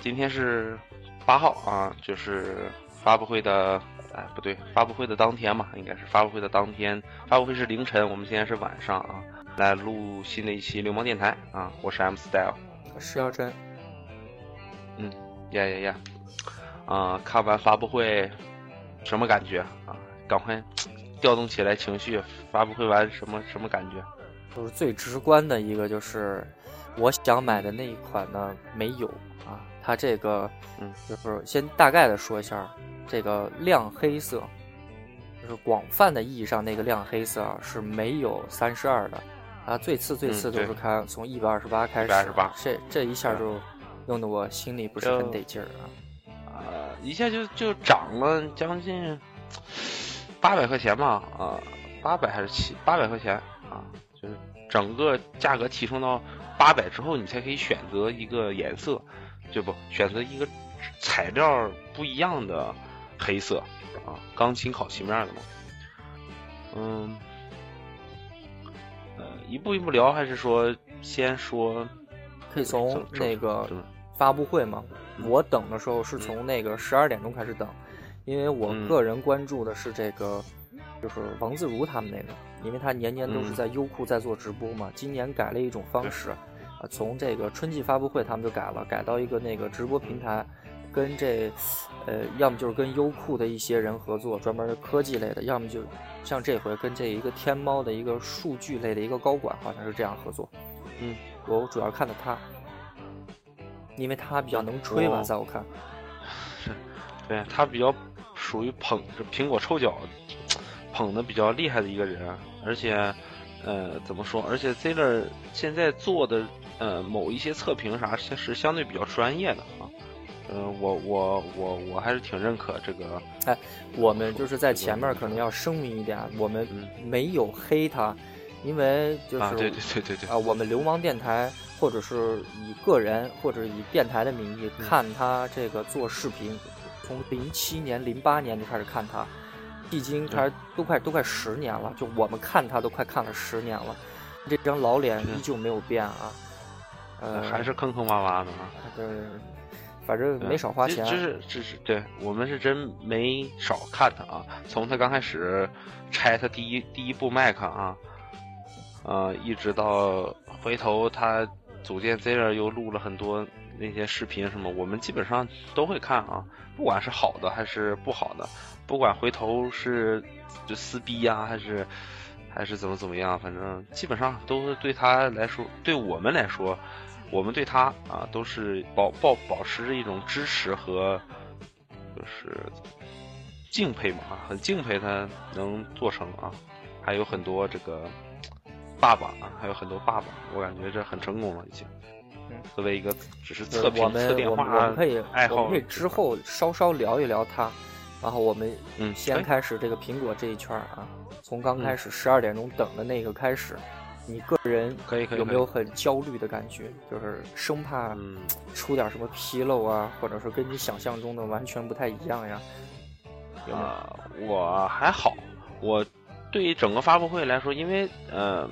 今天是八号啊，就是发布会的，哎，不对，发布会的当天嘛，应该是发布会的当天。发布会是凌晨，我们现在是晚上啊，来录新的一期流氓电台啊，我是 M Style，石耀真，嗯，呀呀呀，啊，看完发布会什么感觉啊？赶快调动起来情绪，发布会完什么什么感觉？就是最直观的一个就是。我想买的那一款呢，没有啊。它这个，嗯，就是先大概的说一下，这个亮黑色，就是广泛的意义上那个亮黑色啊是没有三十二的，啊，最次最次都是开从一百二十八开始，这这一下就弄得我心里不是很得劲儿啊。呃，一下就就涨了将近八百块钱吧，啊，八百还是七八百块钱啊，就是整个价格提升到。八百之后，你才可以选择一个颜色，就不选择一个材料不一样的黑色啊，钢琴烤漆面的嘛。嗯，呃，一步一步聊，还是说先说？可以从那个发布会嘛。我等的时候是从那个十二点钟开始等，因为我个人关注的是这个，就是王自如他们那个，因为他年年都是在优酷在做直播嘛，今年改了一种方式。啊，从这个春季发布会他们就改了，改到一个那个直播平台，跟这，呃，要么就是跟优酷的一些人合作，专门科技类的，要么就像这回跟这一个天猫的一个数据类的一个高管，好像是这样合作。嗯，我主要看的他，因为他比较能吹吧，在我看，对他比较属于捧着苹果臭脚，捧的比较厉害的一个人，而且，呃，怎么说？而且 z e r 现在做的。呃，某一些测评啥是相对比较专业的啊，嗯，我我我我还是挺认可这个。哎，我们就是在前面可能要声明一点，我们没有黑他，因为就是对对对对对啊，我们流氓电台或者是以个人或者以电台的名义看他这个做视频，从零七年零八年就开始看他，迄今他都快都快十年了，就我们看他都快看了十年了，这张老脸依旧没有变啊。呃，还是坑坑洼洼的啊。对，反正没少花钱。就是，就是，对我们是真没少看他啊。从他刚开始拆他第一第一部麦克啊，呃，一直到回头他组建 z e r 又录了很多那些视频什么，我们基本上都会看啊。不管是好的还是不好的，不管回头是就撕逼呀，还是还是怎么怎么样，反正基本上都是对他来说，对我们来说。我们对他啊都是保保保持着一种支持和就是敬佩嘛，很敬佩他能做成啊，还有很多这个爸爸啊，还有很多爸爸，我感觉这很成功了已经。作为一个只是测评测电话我们可以爱好，我们可以之后稍稍聊一聊他，然后我们嗯先开始这个苹果这一圈啊，从刚开始十二点钟等的那个开始。你个人可以可以有没有很焦虑的感觉？就是生怕出点什么纰漏啊，或者说跟你想象中的完全不太一样呀？啊，我还好。我对于整个发布会来说，因为呃，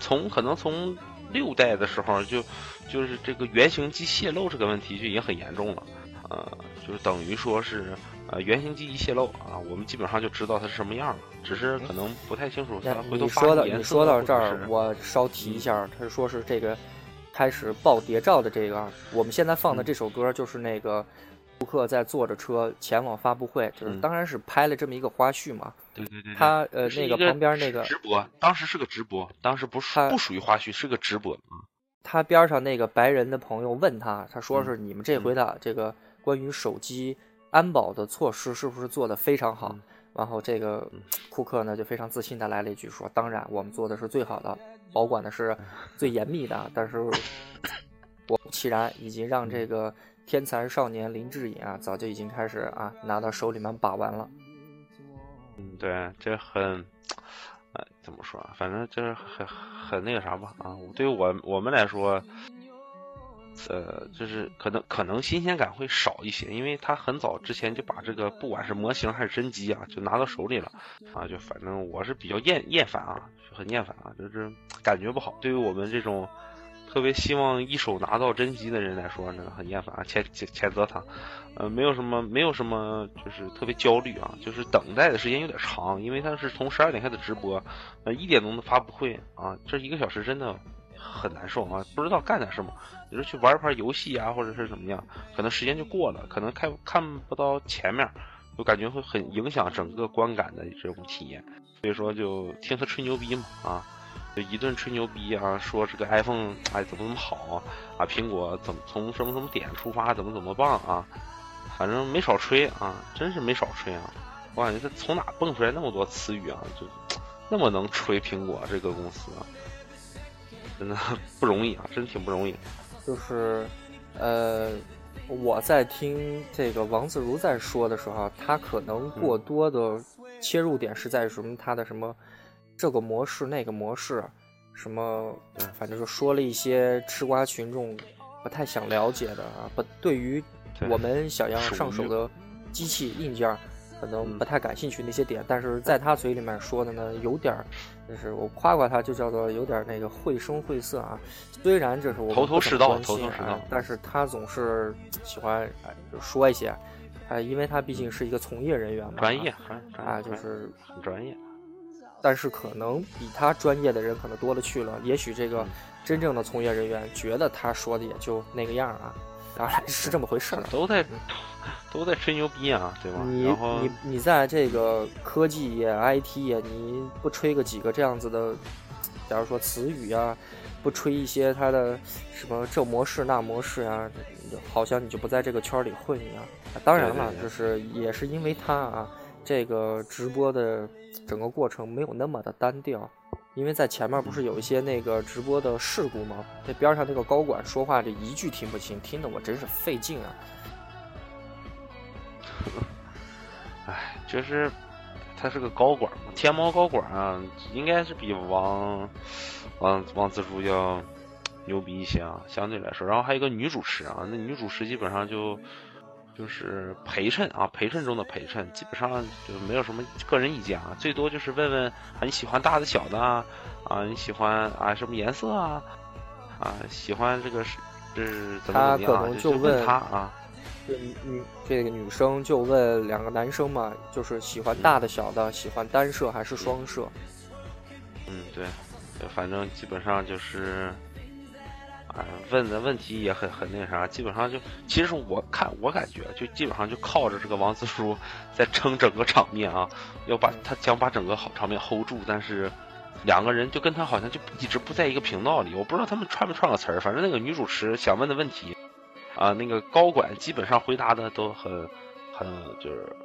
从可能从六代的时候就就是这个原型机泄露这个问题就已经很严重了，呃，就是等于说是。呃，原型机一泄露啊，我们基本上就知道它是什么样了，只是可能不太清楚。你说到你说到这儿，我稍提一下，他说是这个开始爆谍照的这个，我们现在放的这首歌就是那个顾客在坐着车前往发布会，就是当然是拍了这么一个花絮嘛。对对对。他呃那个旁边那个直播，当时是个直播，当时不是不属于花絮，是个直播啊。他边上那个白人的朋友问他，他说是你们这回的这个关于手机。安保的措施是不是做的非常好？然后这个库克呢就非常自信的来了一句说：“当然，我们做的是最好的，保管的是最严密的。但是，果不其然已经让这个天才少年林志颖啊，早就已经开始啊拿到手里面把玩了。嗯，对，这很，哎，怎么说啊？反正就是很很那个啥吧啊。对于我我们来说。呃，就是可能可能新鲜感会少一些，因为他很早之前就把这个不管是模型还是真机啊，就拿到手里了啊，就反正我是比较厌厌烦啊，就很厌烦啊，就是感觉不好。对于我们这种特别希望一手拿到真机的人来说，呢，很厌烦啊，谴谴谴责他。呃，没有什么没有什么，就是特别焦虑啊，就是等待的时间有点长，因为他是从十二点开始直播，呃，一点钟的发布会啊，这一个小时真的很难受啊，不知道干点什么。比如去玩一盘游戏啊，或者是怎么样，可能时间就过了，可能看看不到前面，就感觉会很影响整个观感的这种体验。所以说，就听他吹牛逼嘛，啊，就一顿吹牛逼啊，说这个 iPhone 哎怎么怎么好啊，啊苹果怎么从什么什么点出发怎么怎么棒啊，反正没少吹啊，真是没少吹啊。我感觉他从哪蹦出来那么多词语啊，就那么能吹苹果这个公司，啊真的 不容易啊，真挺不容易。就是，呃，我在听这个王自如在说的时候，他可能过多的切入点是在什么？他的什么这个模式、那个模式，什么，反正就说了一些吃瓜群众不太想了解的啊，不对于我们想要上手的机器硬件。可能不太感兴趣那些点，但是在他嘴里面说的呢，有点儿，就是我夸夸他，就叫做有点那个绘声绘色啊。虽然这是我头头是道，头头是道，但是他总是喜欢就说一些，哎，因为他毕竟是一个从业人员嘛，专业啊，就是很专业。但是可能比他专业的人可能多了去了，也许这个真正的从业人员觉得他说的也就那个样啊，当然是这么回事儿，都在。都在吹牛逼啊，对吧？你你你在这个科技业、IT 业，你不吹个几个这样子的，假如说词语啊，不吹一些它的什么这模式那模式啊，好像你就不在这个圈里混一样。当然了，就是也是因为他啊，这个直播的整个过程没有那么的单调，因为在前面不是有一些那个直播的事故吗？这边上那个高管说话这一句听不清，听得我真是费劲啊。哎，就是，他是个高管嘛，天猫高管啊，应该是比王王王自如要牛逼一些啊，相对来说。然后还有一个女主持啊，那女主持基本上就就是陪衬啊，陪衬中的陪衬，基本上就没有什么个人意见啊，最多就是问问啊你喜欢大的小的啊，啊你喜欢啊什么颜色啊，啊喜欢这个是是怎么怎么样，就问他啊。女这个女生就问两个男生嘛，就是喜欢大的小的，喜欢单摄还是双摄？嗯，对，反正基本上就是，啊，问的问题也很很那啥，基本上就，其实我看我感觉就基本上就靠着这个王思书 在撑整个场面啊，要把他想把整个好场面 hold 住，但是两个人就跟他好像就一直不在一个频道里，我不知道他们串没串个词儿，反正那个女主持想问的问题。啊，那个高管基本上回答的都很，很就是，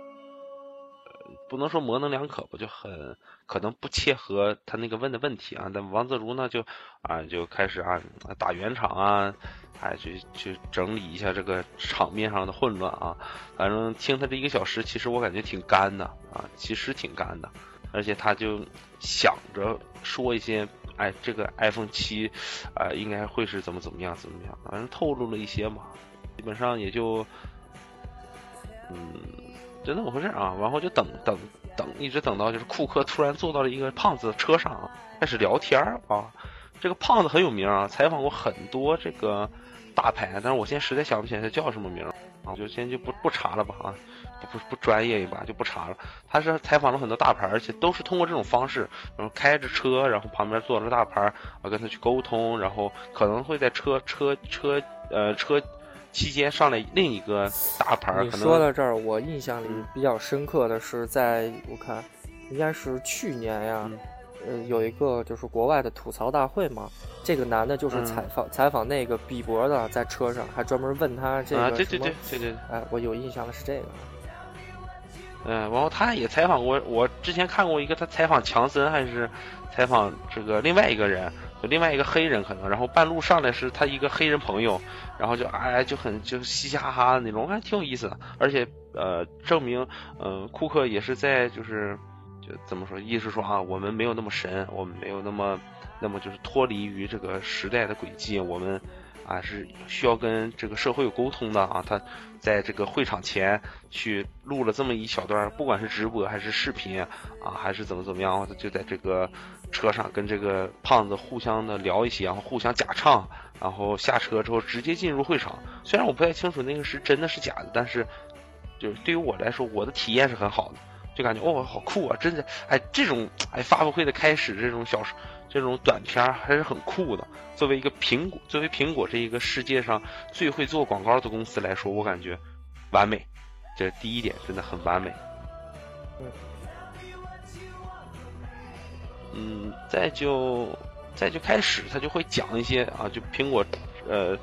不能说模棱两可吧，就很可能不切合他那个问的问题啊。但王自如呢，就啊就开始啊打圆场啊，哎去去整理一下这个场面上的混乱啊。反正听他这一个小时，其实我感觉挺干的啊，其实挺干的，而且他就想着说一些。哎，这个 iPhone 七，啊，应该会是怎么怎么样，怎么样？反正透露了一些嘛，基本上也就，嗯，就那么回事啊。然后就等等等，一直等到就是库克突然坐到了一个胖子的车上，开始聊天啊。这个胖子很有名啊，采访过很多这个大牌，但是我现在实在想不起来他叫什么名啊，就先就不不查了吧啊。不不专业一把就不查了。他是采访了很多大牌，而且都是通过这种方式，然后开着车，然后旁边坐着大牌，啊跟他去沟通，然后可能会在车车车呃车期间上来另一个大牌。你说到这儿，我印象里比较深刻的是，在我看应该是去年呀，呃有一个就是国外的吐槽大会嘛，这个男的就是采访采访那个比伯的，在车上还专门问他这个什么，对对对对对，哎，我有印象的是这个。嗯，然后他也采访过，我之前看过一个他采访强森还是采访这个另外一个人，就另外一个黑人可能，然后半路上来是他一个黑人朋友，然后就哎就很就嘻嘻哈哈的那种，还挺有意思的，而且呃证明呃库克也是在就是就怎么说，意思说啊我们没有那么神，我们没有那么那么就是脱离于这个时代的轨迹，我们。啊，是需要跟这个社会有沟通的啊。他在这个会场前去录了这么一小段，不管是直播还是视频啊，还是怎么怎么样，他就在这个车上跟这个胖子互相的聊一些，然后互相假唱，然后下车之后直接进入会场。虽然我不太清楚那个是真的是假的，但是就是对于我来说，我的体验是很好的，就感觉哦，好酷啊！真的，哎，这种哎发布会的开始，这种小。这种短片还是很酷的。作为一个苹果，作为苹果这一个世界上最会做广告的公司来说，我感觉完美。这第一点真的很完美。嗯，再就再就开始，他就会讲一些啊，就苹果呃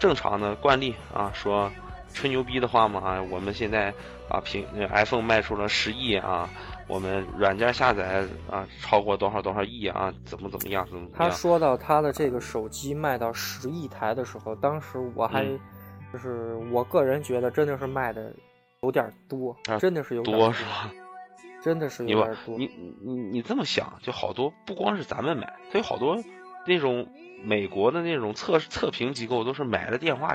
正常的惯例啊，说吹牛逼的话嘛啊，我们现在啊苹 iPhone 卖出了十亿啊。我们软件下载啊超过多少多少亿啊？怎么怎么样？怎么怎么样？他说到他的这个手机卖到十亿台的时候，当时我还就是我个人觉得真的是卖的有点多，真的是有点多是吧？真的是有点多。你你你这么想，就好多不光是咱们买，他有好多那种美国的那种测测评机构都是买了电话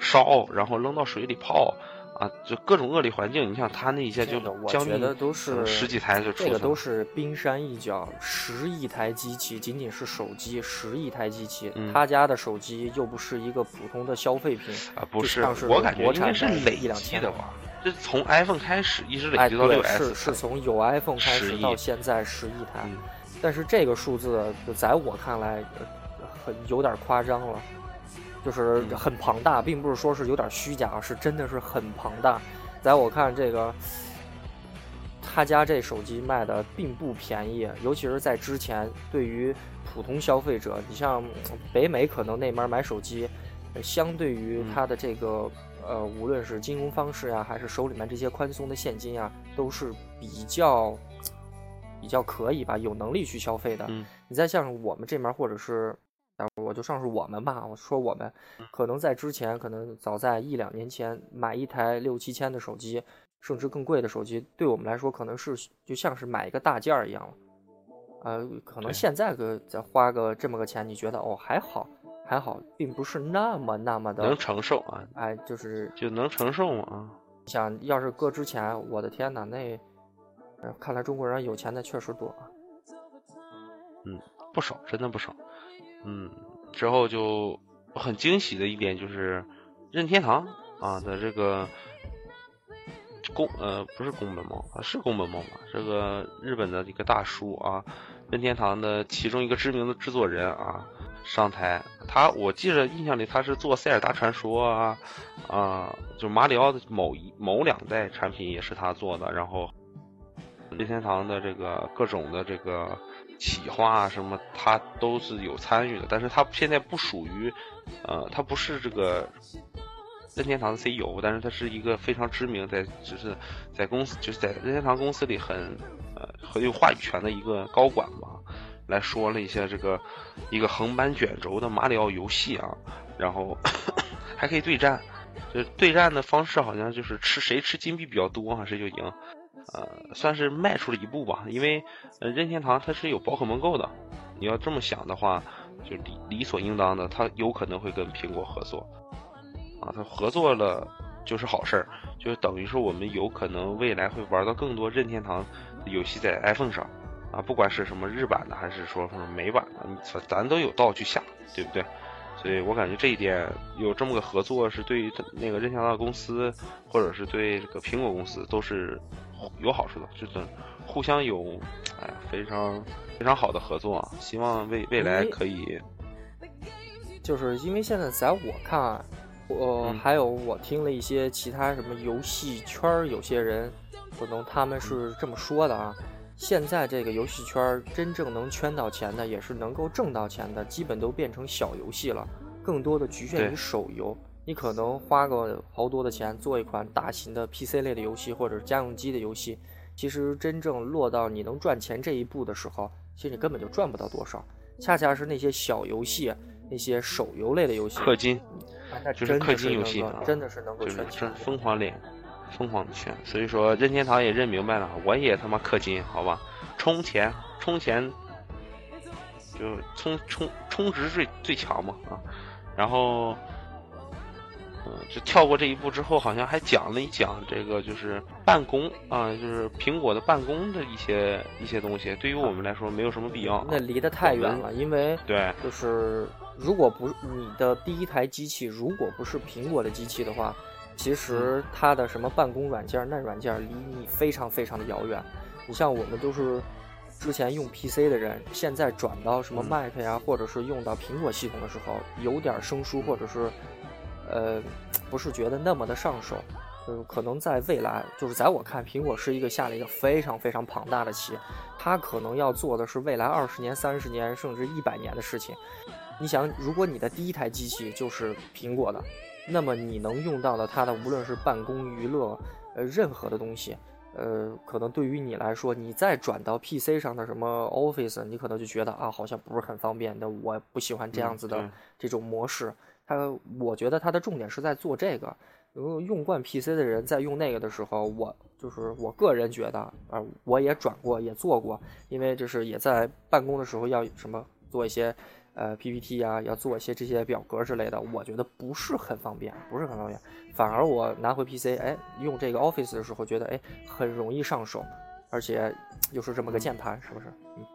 烧，然后扔到水里泡。啊，就各种恶劣环境，你像他那一下就，我觉得都是十几台就出这个都是冰山一角，十亿台机器仅仅是手机，十亿台机器，他家的手机又不是一个普通的消费品啊，不是，我感觉应该是累积的吧，这从 iPhone 开始一直累积到六 S，是是从有 iPhone 开始到现在十亿台，但是这个数字在我看来很有点夸张了。就是很庞大，并不是说是有点虚假，是真的是很庞大。在我看，这个他家这手机卖的并不便宜，尤其是在之前，对于普通消费者，你像北美可能那边买手机，相对于他的这个呃，无论是金融方式呀，还是手里面这些宽松的现金啊，都是比较比较可以吧，有能力去消费的。你再像我们这边，或者是。我就上是我们吧，我说我们可能在之前，可能早在一两年前买一台六七千的手机，甚至更贵的手机，对我们来说可能是就像是买一个大件儿一样了。呃，可能现在个再花个这么个钱，你觉得哦还好还好，并不是那么那么的能承受啊。哎，就是就能承受吗？想要是搁之前，我的天哪，那看来中国人有钱的确实多啊。嗯，不少，真的不少。嗯，之后就很惊喜的一点就是任天堂啊的这个宫呃不是宫本茂啊是宫本茂吧？这个日本的一个大叔啊，任天堂的其中一个知名的制作人啊上台，他我记得印象里他是做塞尔达传说啊啊，就马里奥的某一某两代产品也是他做的，然后任天堂的这个各种的这个。企划啊什么，他都是有参与的，但是他现在不属于，呃，他不是这个任天堂的 CEO，但是他是一个非常知名，在就是在公司就是在任天堂公司里很呃很有话语权的一个高管吧，来说了一下这个一个横版卷轴的马里奥游戏啊，然后还可以对战，就对战的方式好像就是吃谁吃金币比较多啊，谁就赢。呃，算是迈出了一步吧，因为呃，任天堂它是有宝可梦 Go 的，你要这么想的话，就理理所应当的，它有可能会跟苹果合作，啊，它合作了就是好事儿，就等于说我们有可能未来会玩到更多任天堂游戏在 iPhone 上，啊，不管是什么日版的还是说什么美版的，咱咱都有道去下，对不对？所以我感觉这一点有这么个合作，是对于那个任天堂公司，或者是对这个苹果公司都是。有好处的，就是互相有，哎，非常非常好的合作啊！希望未未来可以，就是因为现在在我看，我还有我听了一些其他什么游戏圈有些人，可能他们是这么说的啊。现在这个游戏圈真正能圈到钱的，也是能够挣到钱的，基本都变成小游戏了，更多的局限于手游。你可能花个好多的钱做一款大型的 PC 类的游戏或者家用机的游戏，其实真正落到你能赚钱这一步的时候，其实你根本就赚不到多少。恰恰是那些小游戏，那些手游类的游戏，氪金，就是氪金游戏，真的是能够圈钱，疯狂连，疯狂的圈。所以说任天堂也认明白了，我也他妈氪金，好吧，充钱，充钱，就充充充值最最强嘛啊，然后。嗯，就跳过这一步之后，好像还讲了一讲这个，就是办公啊，就是苹果的办公的一些一些东西，对于我们来说没有什么必要。那离得太远了，因为对，就是如果不你的第一台机器如果不是苹果的机器的话，其实它的什么办公软件、那软件离你非常非常的遥远。你像我们都是之前用 PC 的人，现在转到什么 Mac 呀，或者是用到苹果系统的时候，有点生疏，或者是。呃，不是觉得那么的上手，嗯，可能在未来，就是在我看，苹果是一个下了一个非常非常庞大的棋，它可能要做的是未来二十年、三十年甚至一百年的事情。你想，如果你的第一台机器就是苹果的，那么你能用到的它的无论是办公、娱乐，呃，任何的东西，呃，可能对于你来说，你再转到 PC 上的什么 Office，你可能就觉得啊，好像不是很方便，那我不喜欢这样子的这种模式。他，我觉得它的重点是在做这个。如果用惯 PC 的人在用那个的时候，我就是我个人觉得，啊，我也转过，也做过，因为就是也在办公的时候要什么做一些，呃 PPT 啊，要做一些这些表格之类的，我觉得不是很方便，不是很方便。反而我拿回 PC，哎，用这个 Office 的时候，觉得哎很容易上手，而且又是这么个键盘，是不是？嗯。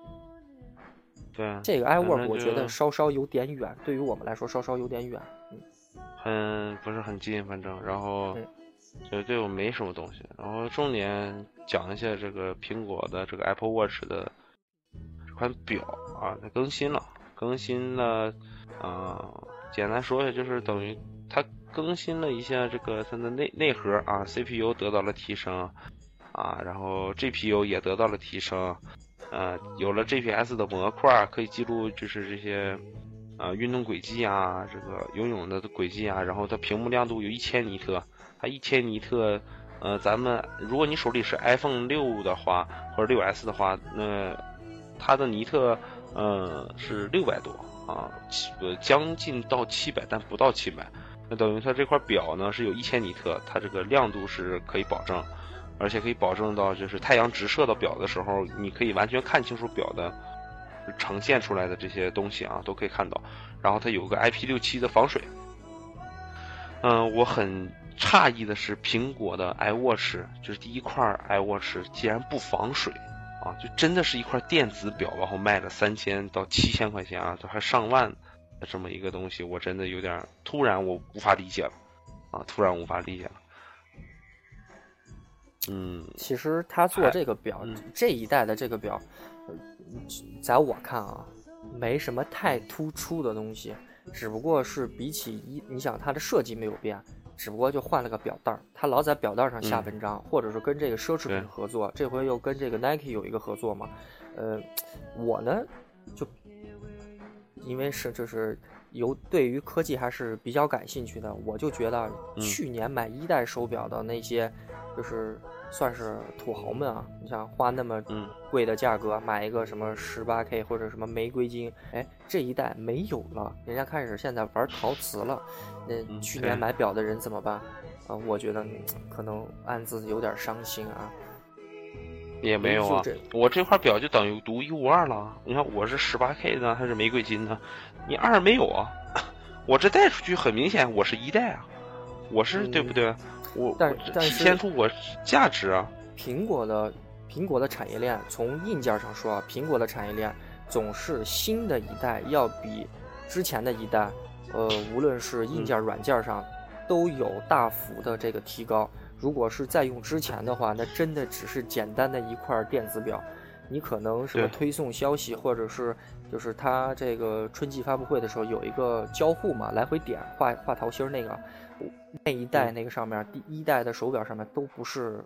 对，这个 iWork 我觉得稍稍有点远，对于我们来说稍稍有点远，嗯，很不是很近，反正然后就对我没什么东西，然后重点讲一下这个苹果的这个 Apple Watch 的这款表啊，它更新了，更新了，啊，简单说一下就是等于它更新了一下这个它的内内核啊，CPU 得到了提升，啊，然后 GPU 也得到了提升。呃，有了 GPS 的模块，可以记录就是这些，呃，运动轨迹啊，这个游泳的轨迹啊。然后它屏幕亮度有一千尼特，它一千尼特，呃，咱们如果你手里是 iPhone 六的话，或者六 S 的话，那它的尼特，呃，是六百多啊，七呃将近到七百，但不到七百。那等于它这块表呢是有一千尼特，它这个亮度是可以保证。而且可以保证到，就是太阳直射到表的时候，你可以完全看清楚表的呈现出来的这些东西啊，都可以看到。然后它有个 IP 六七的防水。嗯，我很诧异的是，苹果的 iWatch 就是第一块 iWatch 竟然不防水啊！就真的是一块电子表，然后卖了三千到七千块钱啊，都还上万的这么一个东西，我真的有点突然，我无法理解了啊！突然无法理解了。嗯，其实他做这个表，这一代的这个表，在我看啊，没什么太突出的东西，只不过是比起一，你想它的设计没有变，只不过就换了个表带儿，他老在表带上下文章，或者是跟这个奢侈品合作，这回又跟这个 Nike 有一个合作嘛，呃，我呢就因为是就是有对于科技还是比较感兴趣的，我就觉得去年买一代手表的那些。就是算是土豪们啊，你想花那么贵的价格买一个什么十八 K 或者什么玫瑰金，哎，这一代没有了，人家开始现在玩陶瓷了。那去年买表的人怎么办？啊，我觉得可能暗自有点伤心啊。也没有啊，我这块表就等于独一无二了。你看我是十八 K 的还是玫瑰金的？你二没有啊？我这带出去很明显我是一代啊，我是对不对？我但但是体现出我价值啊！苹果的苹果的产业链，从硬件上说啊，苹果的产业链总是新的一代要比之前的一代，呃，无论是硬件、软件上都有大幅的这个提高。如果是再用之前的话，那真的只是简单的一块电子表，你可能什么推送消息，或者是就是它这个春季发布会的时候有一个交互嘛，来回点画画桃心那个。那一代那个上面，第一代的手表上面都不是，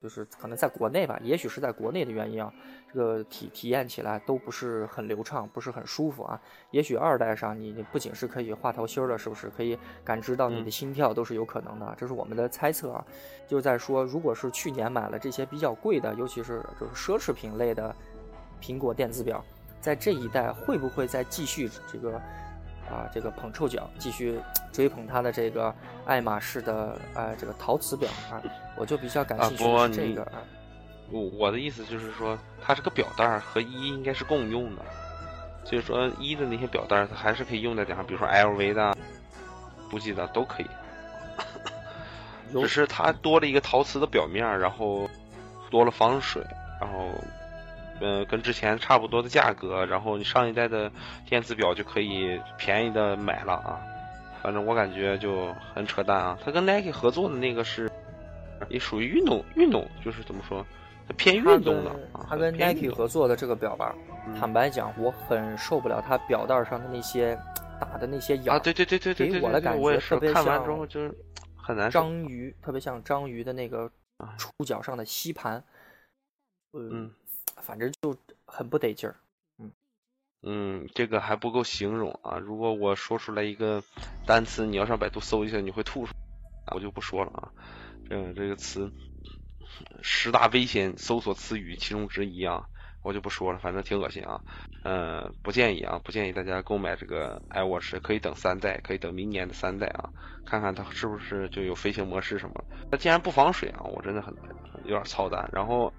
就是可能在国内吧，也许是在国内的原因啊，这个体体验起来都不是很流畅，不是很舒服啊。也许二代上你你不仅是可以画桃心儿的，是不是可以感知到你的心跳都是有可能的？这是我们的猜测啊。就是在说，如果是去年买了这些比较贵的，尤其是就是奢侈品类的苹果电子表，在这一代会不会再继续这个？啊，这个捧臭脚，继续追捧他的这个爱马仕的呃这个陶瓷表啊，我就比较感兴趣这个。我我的意思就是说，它这个表带和一应该是共用的，所以说一的那些表带它还是可以用在点上，比如说 LV 的、不记的都可以。只是它多了一个陶瓷的表面，然后多了防水，然后。嗯，跟之前差不多的价格，然后你上一代的电子表就可以便宜的买了啊。反正我感觉就很扯淡啊。他跟 Nike 合作的那个是，也属于运动运动，就是怎么说，它偏运动的啊。它跟 Nike 合作的这个表吧，坦白讲，我很受不了它表带上的那些打的那些眼啊。对对对对对，给我的感觉特别像。看完之后就是很难章鱼，特别像章鱼的那个触角上的吸盘。嗯。反正就很不得劲儿，嗯嗯，这个还不够形容啊！如果我说出来一个单词，你要上百度搜一下，你会吐出，我就不说了啊。这这个词十大危险搜索词语其中之一啊，我就不说了，反正挺恶心啊。嗯，不建议啊，不建议大家购买这个 iWatch，可以等三代，可以等明年的三代啊，看看它是不是就有飞行模式什么。它既然不防水啊，我真的很有点操蛋。然后。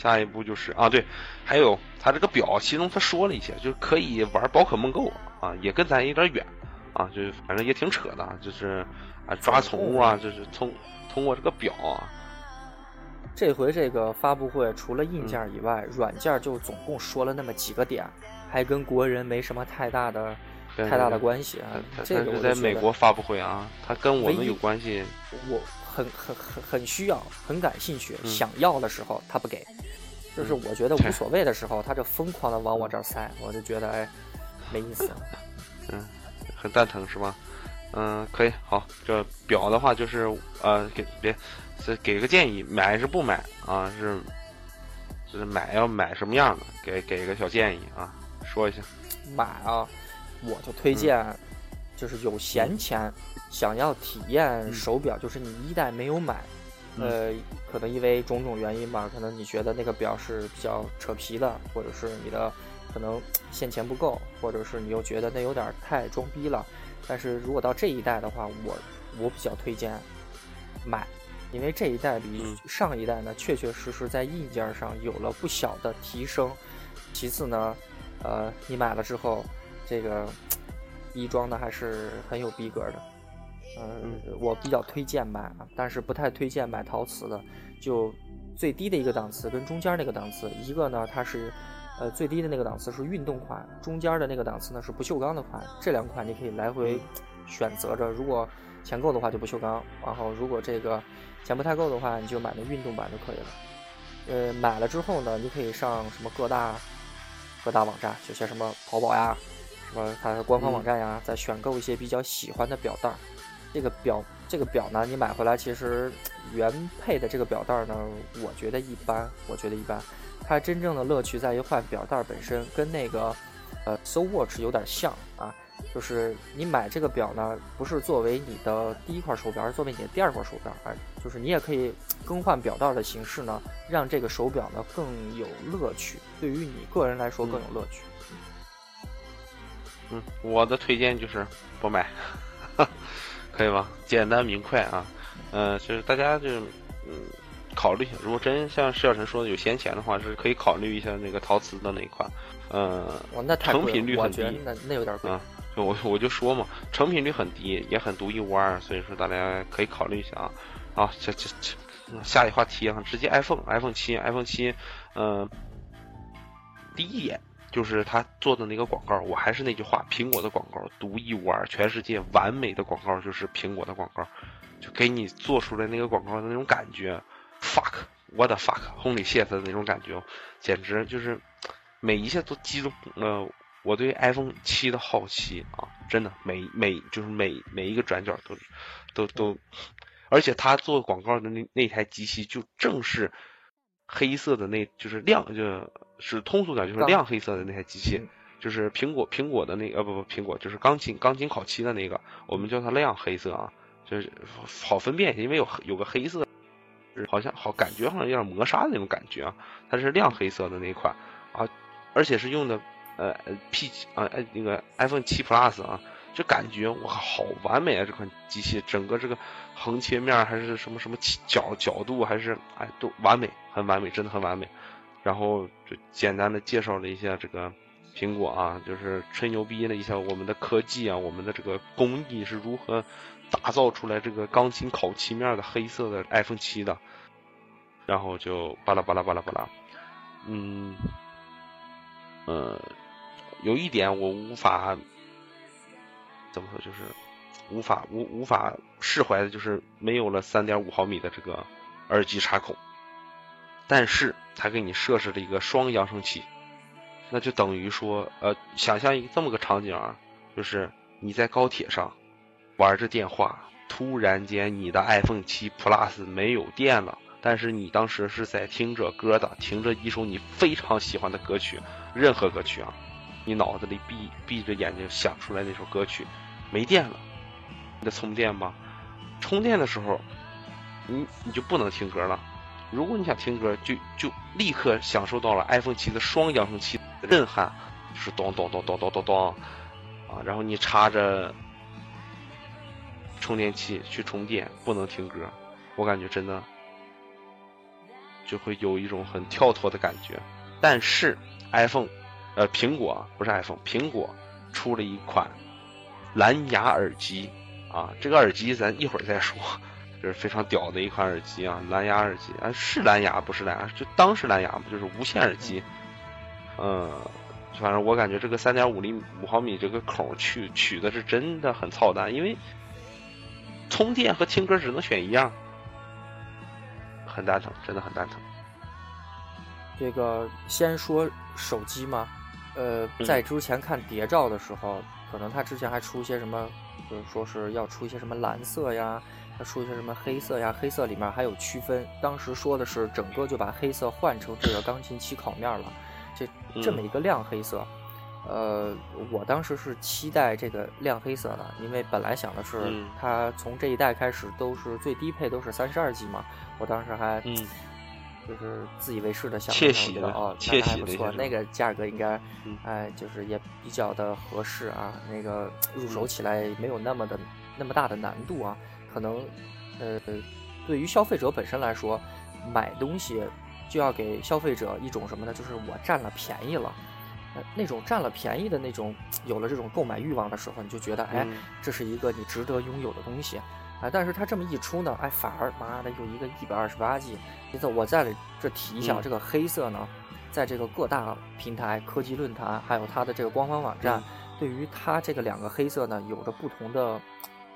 下一步就是啊，对，还有它这个表，其中他说了一些，就是可以玩宝可梦 Go 啊，也跟咱有点远啊，就是反正也挺扯的，就是啊抓宠物啊，就是通通过这个表啊。这回这个发布会除了硬件以外，软件就总共说了那么几个点，还跟国人没什么太大的太大的关系啊。这个是在美国发布会啊，它跟我们有关系。我。很很很很需要，很感兴趣，想要的时候他不给，就是我觉得无所谓的时候，他就疯狂的往我这儿塞，我就觉得哎，没意思。嗯，很蛋疼是吧？嗯，可以，好，这表的话就是呃，给别，是给个建议，买是不买啊？是，就是买要买什么样的？给给个小建议啊，说一下。买啊，我就推荐。就是有闲钱，想要体验手表，就是你一代没有买，呃，可能因为种种原因吧，可能你觉得那个表是比较扯皮的，或者是你的可能现钱不够，或者是你又觉得那有点太装逼了。但是如果到这一代的话，我我比较推荐买，因为这一代比上一代呢，确确实实在硬件上有了不小的提升。其次呢，呃，你买了之后，这个。衣装呢还是很有逼格的，嗯，我比较推荐买，但是不太推荐买陶瓷的。就最低的一个档次跟中间那个档次，一个呢它是，呃，最低的那个档次是运动款，中间的那个档次呢是不锈钢的款。这两款你可以来回选择着，如果钱够的话就不锈钢，然后如果这个钱不太够的话，你就买那运动版就可以了。呃，买了之后呢，你可以上什么各大各大网站，就像什么淘宝呀。什么？它的官方网站呀，再选购一些比较喜欢的表带儿。这个表，这个表呢，你买回来其实原配的这个表带儿呢，我觉得一般，我觉得一般。它真正的乐趣在于换表带本身，跟那个呃，So Watch 有点像啊。就是你买这个表呢，不是作为你的第一块手表，而是作为你的第二块手表。哎，就是你也可以更换表带的形式呢，让这个手表呢更有乐趣，对于你个人来说更有乐趣。嗯，我的推荐就是不买，可以吧？简单明快啊，嗯，就是大家就嗯考虑一下，如果真像施小晨说的有闲钱的话，是可以考虑一下那个陶瓷的那一款，嗯，成品率很低，那那有点贵啊。就我我就说嘛，成品率很低，也很独一无二，所以说大家可以考虑一下啊。好，这这这下一话题啊，直接 iPhone，iPhone 七，iPhone 七，嗯，第一眼。就是他做的那个广告，我还是那句话，苹果的广告独一无二，全世界完美的广告就是苹果的广告，就给你做出来那个广告的那种感觉，fuck，我的 fuck，holy shit 的那种感觉，简直就是每一下都击中了我对 iPhone 七的好奇啊！真的，每每就是每每一个转角都都都而且他做广告的那那台机器就正是黑色的，那就是亮，就是通俗点就是亮黑色的那台机器，就是苹果苹果的那个，呃不不，苹果就是钢琴钢琴烤漆的那个，我们叫它亮黑色啊，就是好分辨，因为有有个黑色，好像好感觉好像有点磨砂的那种感觉啊，它是亮黑色的那款啊，而且是用的呃 P 啊哎那个 iPhone 七 Plus 啊。就感觉哇，好完美啊！这款机器整个这个横切面还是什么什么角角度，还是哎都完美，很完美，真的很完美。然后就简单的介绍了一下这个苹果啊，就是吹牛逼了一下我们的科技啊，我们的这个工艺是如何打造出来这个钢琴烤漆面的黑色的 iPhone 七的。然后就巴拉巴拉巴拉巴拉，嗯，呃，有一点我无法。怎么说就是无法无无法释怀的，就是没有了三点五毫米的这个耳机插孔，但是它给你设置了一个双扬声器，那就等于说，呃，想象一个这么个场景啊，就是你在高铁上玩着电话，突然间你的 iPhone 七 Plus 没有电了，但是你当时是在听着歌的，听着一首你非常喜欢的歌曲，任何歌曲啊。你脑子里闭闭着眼睛想出来那首歌曲，没电了，你得充电吧？充电的时候，你你就不能听歌了。如果你想听歌，就就立刻享受到了 iPhone 七的双扬声器的震撼，就是咚咚咚咚咚咚咚啊！然后你插着充电器去充电，不能听歌，我感觉真的就会有一种很跳脱的感觉。但是 iPhone。呃，苹果不是 iPhone，苹果出了一款蓝牙耳机啊，这个耳机咱一会儿再说，这是非常屌的一款耳机啊，蓝牙耳机啊，是蓝牙不是蓝牙，就当是蓝牙嘛，就是无线耳机。嗯，反正我感觉这个三点五厘五毫米这个孔取取的是真的很操蛋，因为充电和听歌只能选一样，很蛋疼，真的很蛋疼。这个先说手机吗？呃，在之前看谍照的时候，可能他之前还出一些什么，就是说是要出一些什么蓝色呀，他出一些什么黑色呀，黑色里面还有区分。当时说的是整个就把黑色换成这个钢琴漆烤面了，这这么一个亮黑色。呃，我当时是期待这个亮黑色的，因为本来想的是它从这一代开始都是最低配都是三十二 G 嘛，我当时还。就是自以为是的想法，觉得哦，那还不错，那个价格应该，哎，就是也比较的合适啊。那个入手起来没有那么的那么大的难度啊。可能，呃，对于消费者本身来说，买东西就要给消费者一种什么呢？就是我占了便宜了，那种占了便宜的那种，有了这种购买欲望的时候，你就觉得，哎，这是一个你值得拥有的东西。哎，但是他这么一出呢，哎，反而妈的又一个一百二十八 G。因此，我在这提一下，这个黑色呢，在这个各大平台、科技论坛，还有它的这个官方网站，对于它这个两个黑色呢，有着不同的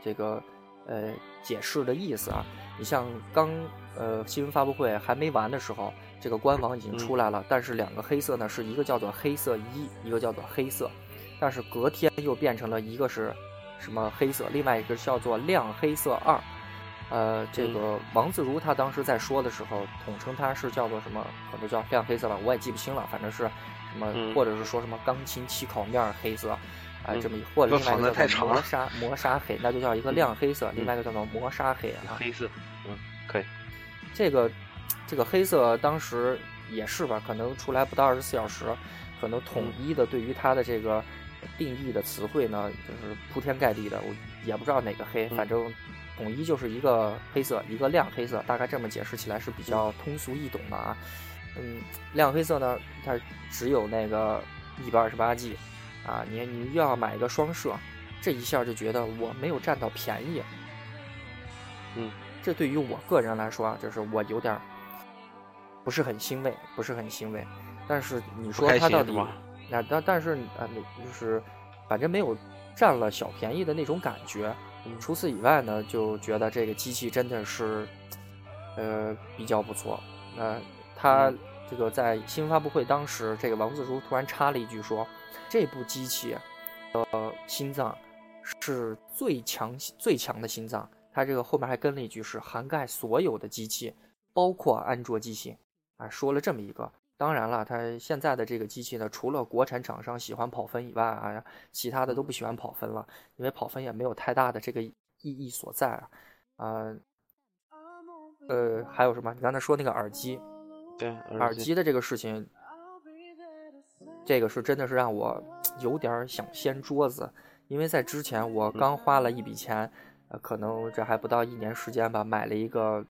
这个呃解释的意思啊。你像刚呃新闻发布会还没完的时候，这个官网已经出来了，但是两个黑色呢，是一个叫做黑色一，一个叫做黑色，但是隔天又变成了一个是。什么黑色？另外一个叫做亮黑色二，呃，这个王自如他当时在说的时候，统称它是叫做什么？可能叫亮黑色吧，我也记不清了。反正是什么，或者是说什么钢琴漆烤面黑色，啊，这么一或者另外一个叫做磨砂磨砂黑，那就叫一个亮黑色。另外一个叫做磨砂黑啊。黑色，嗯，可以。这个这个黑色当时也是吧？可能出来不到二十四小时，可能统一的对于它的这个。定义的词汇呢，就是铺天盖地的，我也不知道哪个黑，反正统一就是一个黑色，一个亮黑色，大概这么解释起来是比较通俗易懂的啊。嗯，亮黑色呢，它只有那个一百二十八 G，啊，你你又要买一个双摄，这一下就觉得我没有占到便宜。嗯，这对于我个人来说啊，就是我有点不是很欣慰，不是很欣慰。但是你说它到底？那但但是啊，就是，反正没有占了小便宜的那种感觉。除此以外呢，就觉得这个机器真的是，呃，比较不错。那他这个在新闻发布会当时，这个王自如突然插了一句说：“这部机器的心脏是最强最强的心脏，它这个后面还跟了一句是涵盖所有的机器，包括安卓机器啊，说了这么一个。当然了，它现在的这个机器呢，除了国产厂商喜欢跑分以外啊，其他的都不喜欢跑分了，因为跑分也没有太大的这个意义所在啊。啊，呃，还有什么？你刚才说那个耳机，对，耳机的这个事情，这个是真的是让我有点想掀桌子，因为在之前我刚花了一笔钱，呃，可能这还不到一年时间吧，买了一个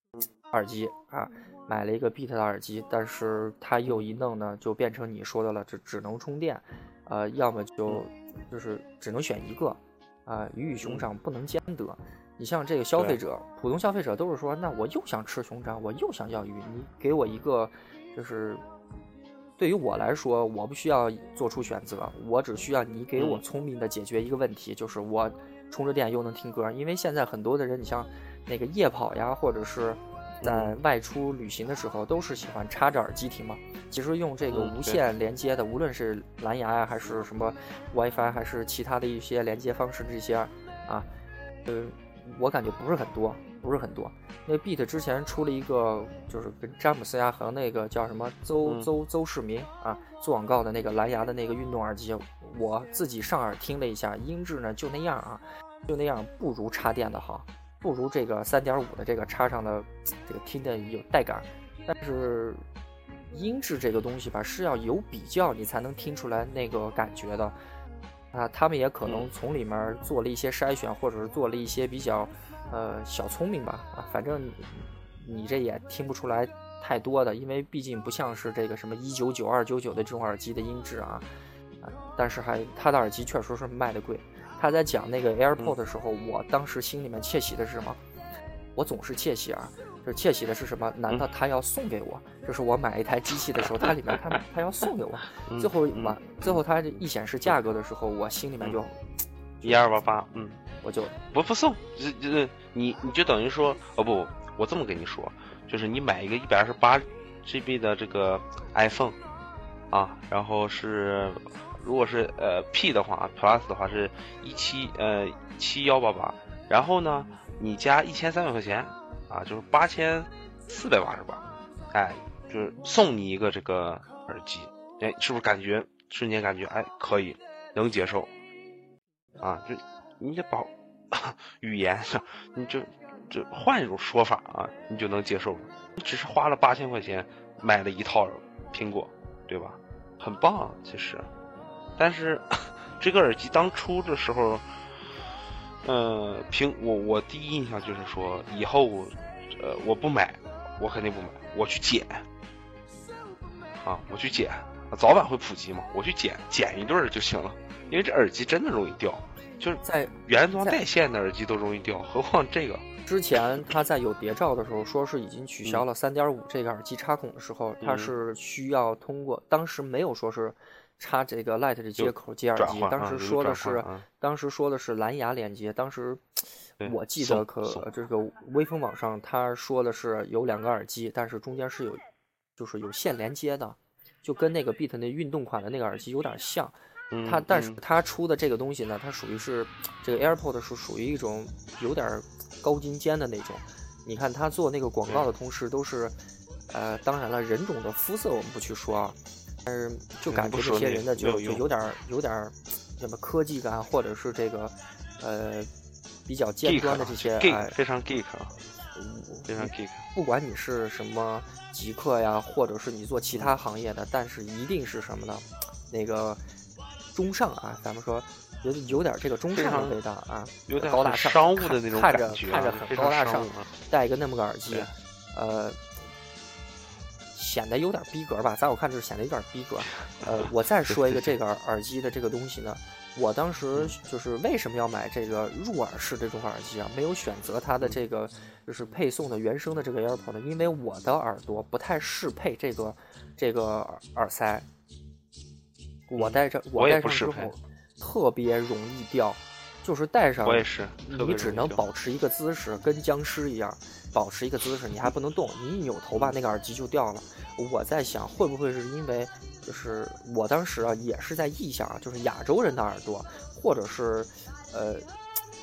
耳机啊。买了一个 Beat 的耳机，但是它又一弄呢，就变成你说的了，只只能充电，呃，要么就就是只能选一个，啊，鱼与熊掌不能兼得。你像这个消费者，普通消费者都是说，那我又想吃熊掌，我又想要鱼，你给我一个，就是对于我来说，我不需要做出选择，我只需要你给我聪明的解决一个问题，就是我充着电又能听歌，因为现在很多的人，你像那个夜跑呀，或者是。在外出旅行的时候，都是喜欢插着耳机听嘛。其实用这个无线连接的，无论是蓝牙呀，还是什么 WiFi，还是其他的一些连接方式，这些啊，呃，我感觉不是很多，不是很多。那 Beat 之前出了一个，就是跟詹姆斯呀和那个叫什么邹邹邹市明啊做广告的那个蓝牙的那个运动耳机，我自己上耳听了一下，音质呢就那样啊，就那样，不如插电的好。不如这个三点五的这个插上的这个听的有带感，但是音质这个东西吧是要有比较你才能听出来那个感觉的啊。他们也可能从里面做了一些筛选，或者是做了一些比较呃小聪明吧啊。反正你这也听不出来太多的，因为毕竟不像是这个什么一九九二九九的这种耳机的音质啊啊。但是还他的耳机确实是卖的贵。他在讲那个 AirPod 的时候，我当时心里面窃喜的是什么？我总是窃喜啊，就是窃喜的是什么？难道他要送给我？就是我买一台机器的时候，它里面他 他要送给我。最后嘛，最后他一显示价格的时候，我心里面就一二八八，嗯，我就不不送，这这你你就等于说哦不，我这么跟你说，就是你买一个一百二十八 GB 的这个 iPhone 啊，然后是。如果是呃 P 的话，Plus 的话是一七呃七幺八八，然后呢，你加一千三百块钱啊，就是八千四百八十八，哎，就是送你一个这个耳机，哎，是不是感觉瞬间感觉哎可以能接受啊？就你得把 语言上，你就就换一种说法啊，你就能接受。你只是花了八千块钱买了一套苹果，对吧？很棒，其实。但是，这个耳机当初的时候，呃，凭我我第一印象就是说，以后，呃，我不买，我肯定不买，我去捡，啊，我去捡，早晚会普及嘛，我去捡捡一对儿就行了，因为这耳机真的容易掉，就是在原装带线的耳机都容易掉，何况这个。之前他在有谍照的时候说是已经取消了三点五这个耳机插孔的时候，它是需要通过，当时没有说是。插这个 Light 的接口接耳机，当时说的是，当时说的是蓝牙连接。当时我记得可这个微风网上他说的是有两个耳机，但是中间是有就是有线连接的，就跟那个 Beat 那运动款的那个耳机有点像。它但是它出的这个东西呢，它属于是这个 AirPod 是属于一种有点高精尖的那种。你看他做那个广告的同时都是，呃，当然了，人种的肤色我们不去说啊。但是就感觉这些人的就就有点有点什么科技感，或者是这个呃比较尖端的这些哎，非常 geek，非常 geek。不管你是什么极客呀，或者是你做其他行业的，但是一定是什么呢？那个中上啊，咱们说有有点这个中上的味道啊，有点高大上，商务的那种感觉，看着很高大上，戴一个那么个耳机，呃。显得有点逼格吧，在我看就是显得有点逼格。呃，我再说一个这个耳机的这个东西呢，我当时就是为什么要买这个入耳式这种耳机啊？没有选择它的这个就是配送的原生的这个 AirPod 呢？因为我的耳朵不太适配这个这个耳塞，我戴着我戴上之后特别容易掉。就是戴上，我也是，你只能保持一个姿势，跟僵尸一样，保持一个姿势，你还不能动，你一扭头吧，那个耳机就掉了。我在想，会不会是因为，就是我当时啊，也是在臆想，就是亚洲人的耳朵，或者是，呃，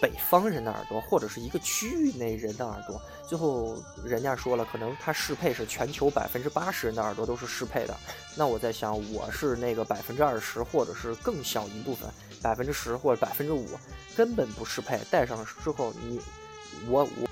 北方人的耳朵，或者是一个区域内人的耳朵。最后人家说了，可能它适配是全球百分之八十人的耳朵都是适配的。那我在想，我是那个百分之二十，或者是更小一部分，百分之十或者百分之五，根本不适配。戴上之后，你我我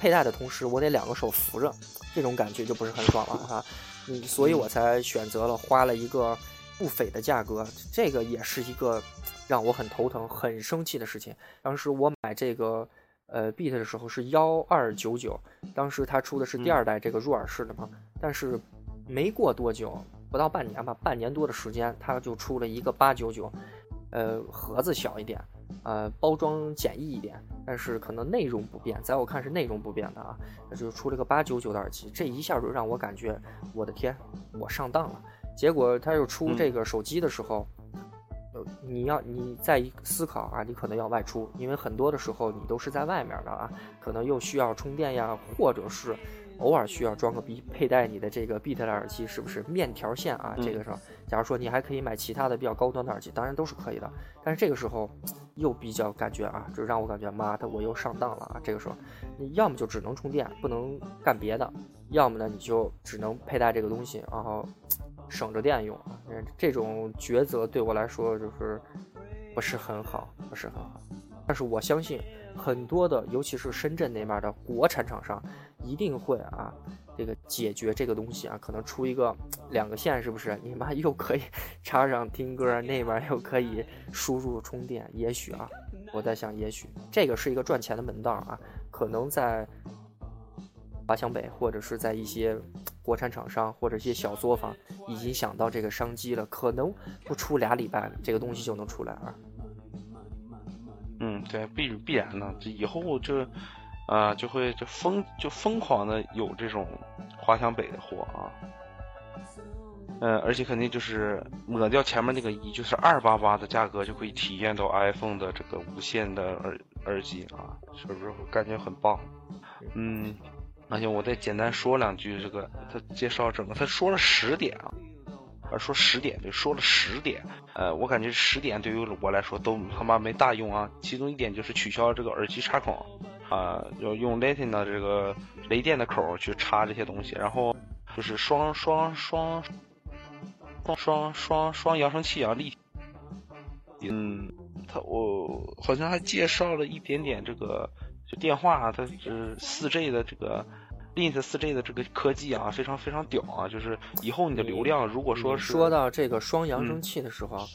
佩戴的同时，我得两个手扶着，这种感觉就不是很爽了哈。嗯，所以我才选择了花了一个不菲的价格。这个也是一个让我很头疼、很生气的事情。当时我买这个。呃，Beat 的时候是幺二九九，当时它出的是第二代这个入耳式的嘛，但是没过多久，不到半年吧，半年多的时间，它就出了一个八九九，呃，盒子小一点，呃，包装简易一点，但是可能内容不变，在我看是内容不变的啊，那就出了个八九九的耳机，这一下就让我感觉，我的天，我上当了。结果他又出这个手机的时候。呃你要你再一思考啊，你可能要外出，因为很多的时候你都是在外面的啊，可能又需要充电呀，或者是偶尔需要装个逼佩戴你的这个 Beat 的耳机，是不是面条线啊？这个时候，假如说你还可以买其他的比较高端的耳机，当然都是可以的。但是这个时候又比较感觉啊，就让我感觉妈的我又上当了啊！这个时候，你要么就只能充电，不能干别的；要么呢，你就只能佩戴这个东西，然后。省着电用，这种抉择对我来说就是不是很好，不是很好。但是我相信很多的，尤其是深圳那边的国产厂商，一定会啊，这个解决这个东西啊，可能出一个两个线，是不是？你妈又可以插上听歌，那边又可以输入充电，也许啊，我在想，也许这个是一个赚钱的门道啊，可能在。华强北，或者是在一些国产厂商或者一些小作坊，已经想到这个商机了，可能不出俩礼拜，这个东西就能出来啊。嗯，对，必必然的，这以后就，啊，就会就疯就疯狂的有这种华强北的货啊。嗯，而且肯定就是抹掉前面那个一，就是二八八的价格，就可以体验到 iPhone 的这个无线的耳耳机啊，是不是感觉很棒？嗯。而且我再简单说两句，这个他介绍整个，他说了十点啊，啊说十点就说了十点，呃，我感觉十点对于我来说都他妈没大用啊。其中一点就是取消这个耳机插孔，啊，要用 Lightning 的这个雷电的口去插这些东西，然后就是双双双双双双双扬声器啊，立体。嗯，他我好像还介绍了一点点这个。就电话，它是四 G 的这个 Link 四 G 的这个科技啊，非常非常屌啊！就是以后你的流量，如果说是说到这个双扬声器的时候，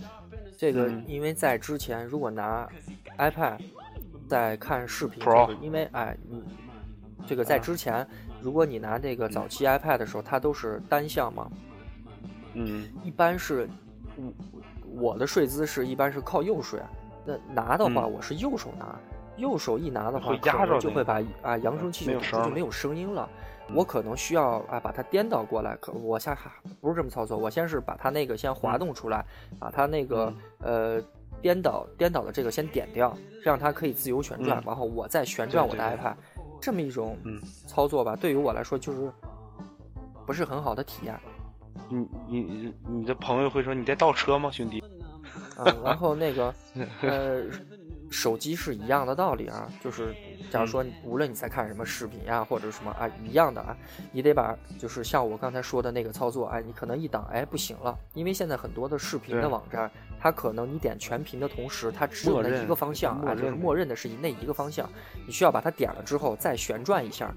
这个因为在之前，如果拿 iPad 在看视频，因为哎，你这个在之前，如果你拿这个早期 iPad 的时候，它都是单向嘛，嗯，一般是我我的睡姿是一般是靠右睡，那拿的话我是右手拿。右手一拿的话，压着就会把啊扬声器就就没有声音了。我可能需要啊把它颠倒过来。可我先不是这么操作，我先是把它那个先滑动出来，把它那个呃颠倒颠倒的这个先点掉，这样它可以自由旋转，然后我再旋转我的 iPad，这么一种操作吧，对于我来说就是不是很好的体验。你你你的朋友会说你在倒车吗，兄弟？啊，然后那个呃。手机是一样的道理啊，就是假如说无论你在看什么视频呀，或者什么啊一样的啊，你得把就是像我刚才说的那个操作，哎，你可能一档哎不行了，因为现在很多的视频的网站，它可能你点全屏的同时，它只有那一个方向啊，就是默认的是那一个方向，你需要把它点了之后再旋转一下。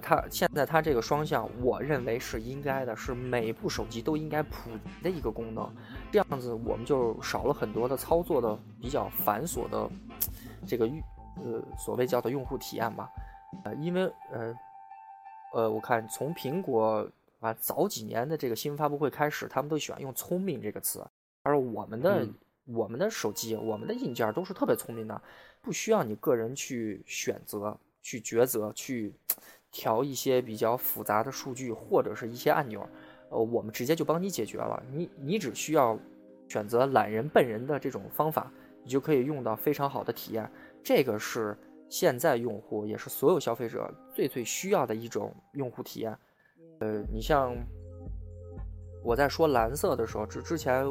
它现在它这个双向，我认为是应该的，是每部手机都应该普及的一个功能。这样子我们就少了很多的操作的比较繁琐的这个呃所谓叫做用户体验吧。呃，因为呃呃，我看从苹果啊早几年的这个新闻发布会开始，他们都喜欢用“聪明”这个词，而我们的我们的手机、我们的硬件都是特别聪明的，不需要你个人去选择、去抉择、去。调一些比较复杂的数据或者是一些按钮，呃，我们直接就帮你解决了。你你只需要选择懒人笨人的这种方法，你就可以用到非常好的体验。这个是现在用户也是所有消费者最最需要的一种用户体验。呃，你像我在说蓝色的时候，之之前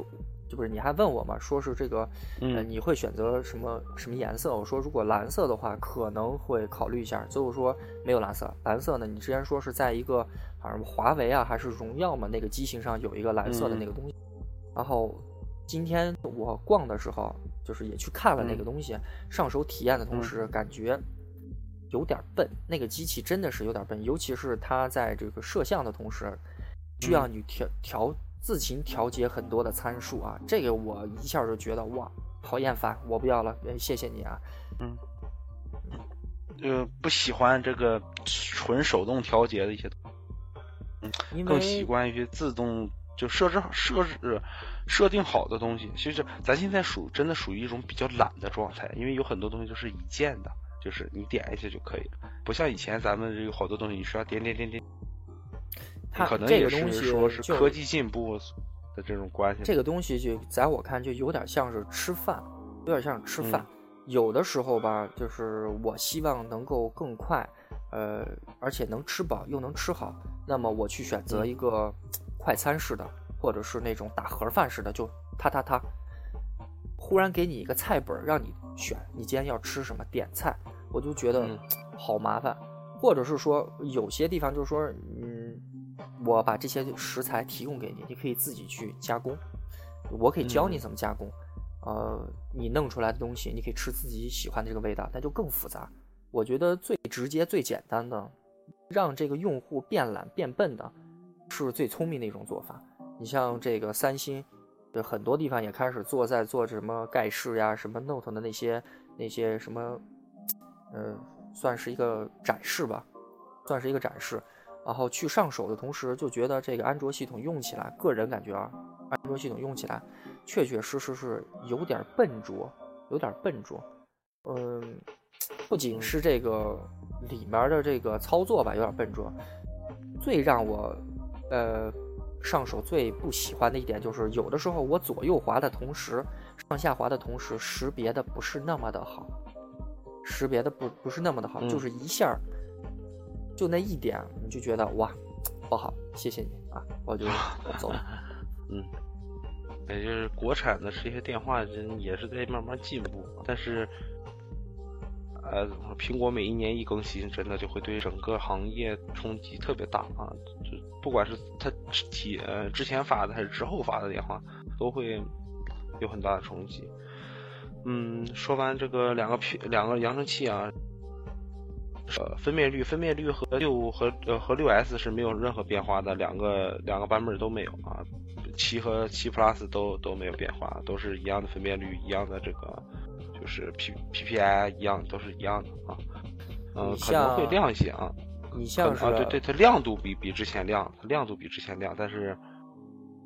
就不是你还问我嘛？说是这个，呃，你会选择什么什么颜色？我说如果蓝色的话，可能会考虑一下。最后说没有蓝色，蓝色呢？你之前说是在一个好像华为啊还是荣耀嘛那个机型上有一个蓝色的那个东西。然后今天我逛的时候，就是也去看了那个东西，上手体验的同时感觉有点笨。那个机器真的是有点笨，尤其是它在这个摄像的同时，需要你调调。自行调节很多的参数啊，这个我一下就觉得哇，好厌烦，我不要了，谢谢你啊。嗯，就不喜欢这个纯手动调节的一些，嗯，更习惯于自动就设置设置设定好的东西。其实咱现在属真的属于一种比较懒的状态，因为有很多东西都是一键的，就是你点一下就可以了，不像以前咱们有好多东西你需要点点点点。可能这个东西说是科技进步的这种关系。这个东西就在我看就有点像是吃饭，有点像吃饭。有的时候吧，就是我希望能够更快，呃，而且能吃饱又能吃好，那么我去选择一个快餐式的，或者是那种打盒饭似的，就他他他，忽然给你一个菜本让你选，你今天要吃什么点菜，我就觉得好麻烦。或者是说有些地方就是说，嗯。我把这些食材提供给你，你可以自己去加工，我可以教你怎么加工。呃，你弄出来的东西，你可以吃自己喜欢的这个味道，那就更复杂。我觉得最直接、最简单的，让这个用户变懒、变笨的，是最聪明的一种做法。你像这个三星，很多地方也开始做，在做什么盖世呀、什么 Note 的那些那些什么，呃，算是一个展示吧，算是一个展示。然后去上手的同时，就觉得这个安卓系统用起来，个人感觉啊，安卓系统用起来确确实实是有点笨拙，有点笨拙。嗯，不仅是这个里面的这个操作吧，有点笨拙。最让我呃上手最不喜欢的一点就是，有的时候我左右滑的同时，上下滑的同时，识别的不是那么的好，识别的不不是那么的好，就是一下。就那一点，你就觉得哇，不好，谢谢你啊，我就 走了。嗯，也就是国产的这些电话也是在慢慢进步，但是，呃，苹果每一年一更新，真的就会对整个行业冲击特别大啊！就不管是它体呃之前发的还是之后发的电话，都会有很大的冲击。嗯，说完这个两个屏两个扬声器啊。呃，分辨率，分辨率和六和呃和六 S 是没有任何变化的，两个两个版本都没有啊，七和七 Plus 都都没有变化，都是一样的分辨率，一样的这个就是 P PPI 一样，都是一样的啊，嗯，可能会亮一些啊，你像啊，对对，它亮度比比之前亮，它亮度比之前亮，但是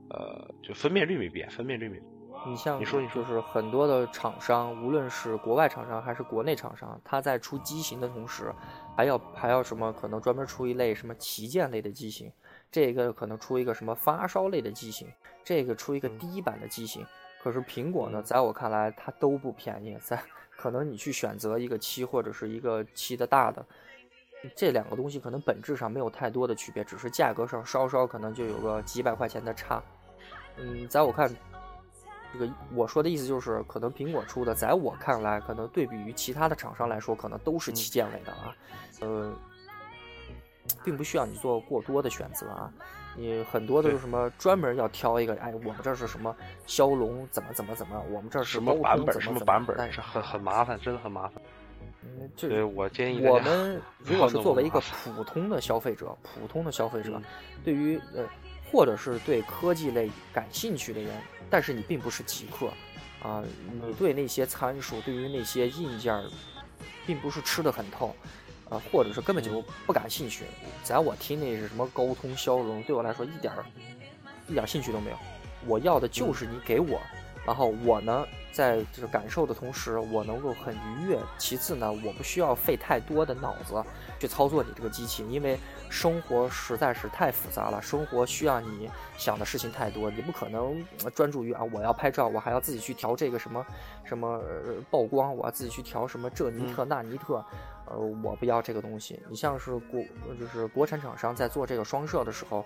呃，就分辨率没变，分辨率没变。你像你说你说，是很多的厂商，无论是国外厂商还是国内厂商，它在出机型的同时，还要还要什么？可能专门出一类什么旗舰类的机型，这个可能出一个什么发烧类的机型，这个出一个低版的机型。可是苹果呢，在我看来，它都不便宜。在可能你去选择一个七或者是一个七的大的，这两个东西可能本质上没有太多的区别，只是价格上稍稍可能就有个几百块钱的差。嗯，在我看。这个我说的意思就是，可能苹果出的，在我看来，可能对比于其他的厂商来说，可能都是旗舰类的啊，呃，并不需要你做过多的选择啊。你很多都是什么专门要挑一个，哎，我们这是什么骁龙怎么怎么怎么，我们这是什么版本什么版本，但是很很麻烦，真的很麻烦。嗯，对我建议我们如果是作为一个普通的消费者，普通的消费者，对于呃。或者是对科技类感兴趣的人，但是你并不是极客，啊，你对那些参数，对于那些硬件，并不是吃的很透，啊，或者是根本就不感兴趣。在我听那是什么高通消融，对我来说一点儿一点兴趣都没有。我要的就是你给我，然后我呢，在就是感受的同时，我能够很愉悦。其次呢，我不需要费太多的脑子去操作你这个机器，因为。生活实在是太复杂了，生活需要你想的事情太多，你不可能专注于啊，我要拍照，我还要自己去调这个什么什么曝光，我要自己去调什么这尼特那尼特，呃，我不要这个东西。你像是国就是国产厂商在做这个双摄的时候，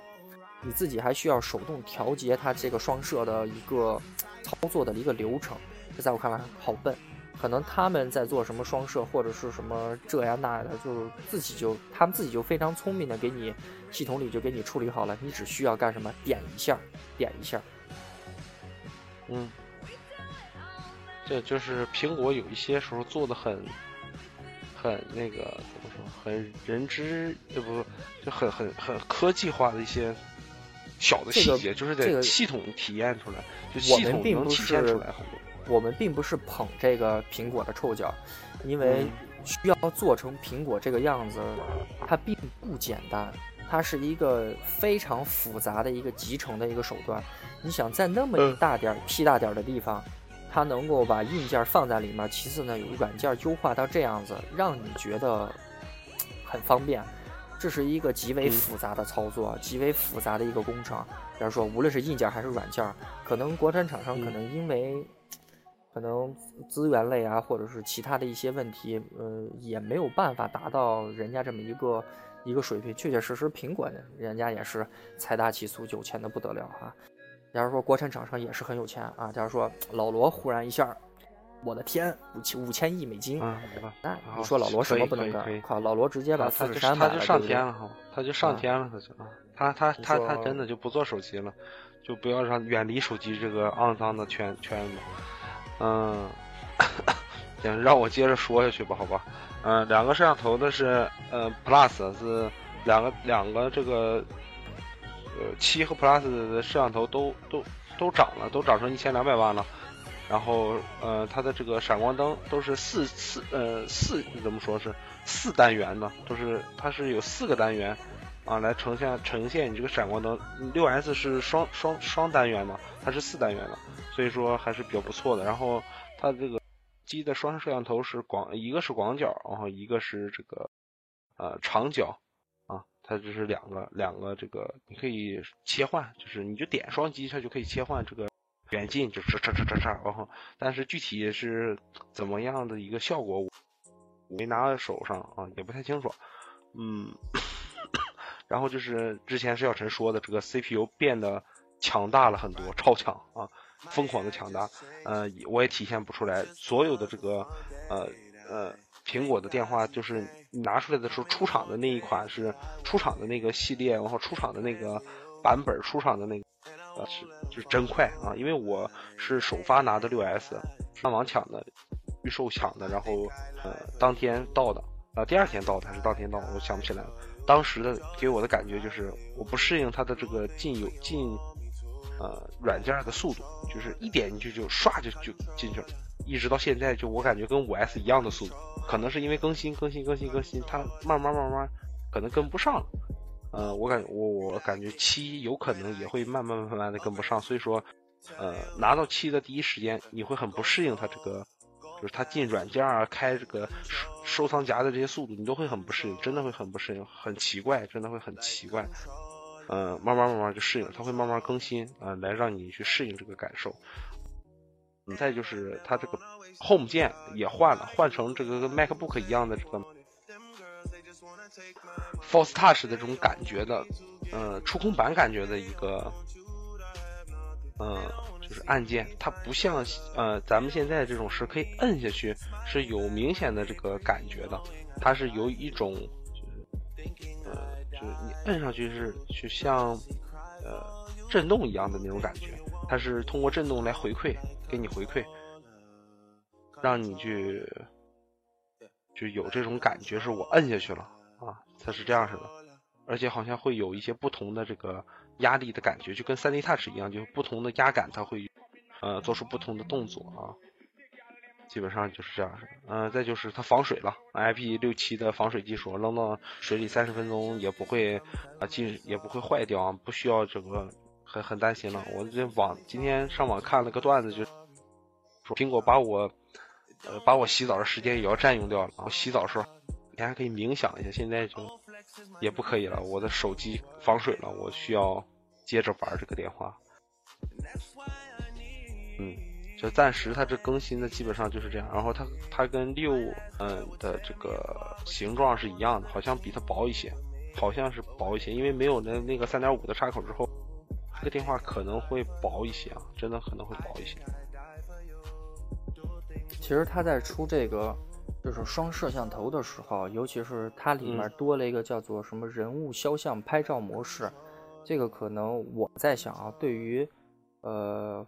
你自己还需要手动调节它这个双摄的一个操作的一个流程，这在我看来好笨。可能他们在做什么双摄或者是什么这呀那的，就是自己就他们自己就非常聪明的给你系统里就给你处理好了，你只需要干什么点一下，点一下。嗯，这就是苹果有一些时候做的很很那个怎么说，很人知呃不就很很很科技化的一些小的细节，就是在系统体验出来，就系统能体现出来很多。我们并不是捧这个苹果的臭脚，因为需要做成苹果这个样子，它并不简单，它是一个非常复杂的一个集成的一个手段。你想在那么一大点儿、屁大点儿的地方，它能够把硬件放在里面，其次呢，有软件优化到这样子，让你觉得很方便，这是一个极为复杂的操作，极为复杂的一个工程。比如说，无论是硬件还是软件，可能国产厂商可能因为。可能资源类啊，或者是其他的一些问题，呃，也没有办法达到人家这么一个一个水平。确确实实，苹果人家也是财大气粗，有钱的不得了啊。假如说国产厂商也是很有钱啊。假如说老罗忽然一下，我的天，五千五千亿美金，那你说老罗什么不能干？靠，老罗直接把富士山他就上天了哈，他就上天了，他就他他他他真的就不做手机了，就不要让远离手机这个肮脏的圈圈子。嗯，行，让我接着说下去吧，好吧。嗯，两个摄像头的是，呃，Plus 是两个两个这个，呃，七和 Plus 的摄像头都都都涨了，都涨成一千两百万了。然后，呃，它的这个闪光灯都是四四呃四怎么说是四单元的，都是它是有四个单元啊来呈现呈现你这个闪光灯。六 S 是双双双单元的，它是四单元的。所以说还是比较不错的。然后它这个机的双摄像头是广，一个是广角，然后一个是这个呃长角，它就是两个两个这个你可以切换，就是你就点双击它就可以切换这个远近，就唰唰唰唰唰，然后但是具体是怎么样的一个效果，我没拿在手上啊，也不太清楚。嗯，然后就是之前是小陈说的，这个 CPU 变得强大了很多，超强啊。疯狂的强大，呃，我也体现不出来。所有的这个，呃呃，苹果的电话就是拿出来的时候，出厂的那一款是出厂的那个系列，然后出厂的那个版本，出厂的那个，呃，是就是真快啊！因为我是首发拿的六 S，上网抢的，预售抢的，然后呃当天到的，啊第二天到的还是当天到，我想不起来了。当时的给我的感觉就是我不适应它的这个进有进。呃，软件的速度就是一点进去就唰就就进去了，一直到现在就我感觉跟五 S 一样的速度，可能是因为更新更新更新更新，它慢慢慢慢可能跟不上。呃，我感我我感觉七有可能也会慢慢慢慢的跟不上，所以说，呃，拿到七的第一时间你会很不适应它这个，就是它进软件啊，开这个收收藏夹的这些速度，你都会很不适应，真的会很不适应，很奇怪，真的会很奇怪。呃，慢慢慢慢就适应，它会慢慢更新啊，来让你去适应这个感受。再就是它这个 Home 键也换了，换成这个跟 MacBook 一样的这个 Force Touch 的这种感觉的，呃，触控板感觉的一个，呃，就是按键，它不像呃咱们现在这种是可以摁下去是有明显的这个感觉的，它是有一种呃。就是你摁上去是就像，呃，震动一样的那种感觉，它是通过震动来回馈，给你回馈，让你去就有这种感觉，是我摁下去了啊，它是这样式的，而且好像会有一些不同的这个压力的感觉，就跟三 D Touch 一样，就不同的压感，它会呃做出不同的动作啊。基本上就是这样式的，嗯，再就是它防水了，IP 六七的防水技术，扔到水里三十分钟也不会啊进也不会坏掉，不需要这个很很担心了。我这网今天上网看了个段子，就说苹果把我呃把我洗澡的时间也要占用掉了。我洗澡时候你还可以冥想一下，现在就也不可以了。我的手机防水了，我需要接着玩这个电话。嗯。就暂时它这更新的基本上就是这样，然后它它跟六嗯的这个形状是一样的，好像比它薄一些，好像是薄一些，因为没有那那个三点五的插口之后，这个电话可能会薄一些啊，真的可能会薄一些。其实它在出这个就是双摄像头的时候，尤其是它里面多了一个叫做什么人物肖像拍照模式，这个可能我在想啊，对于呃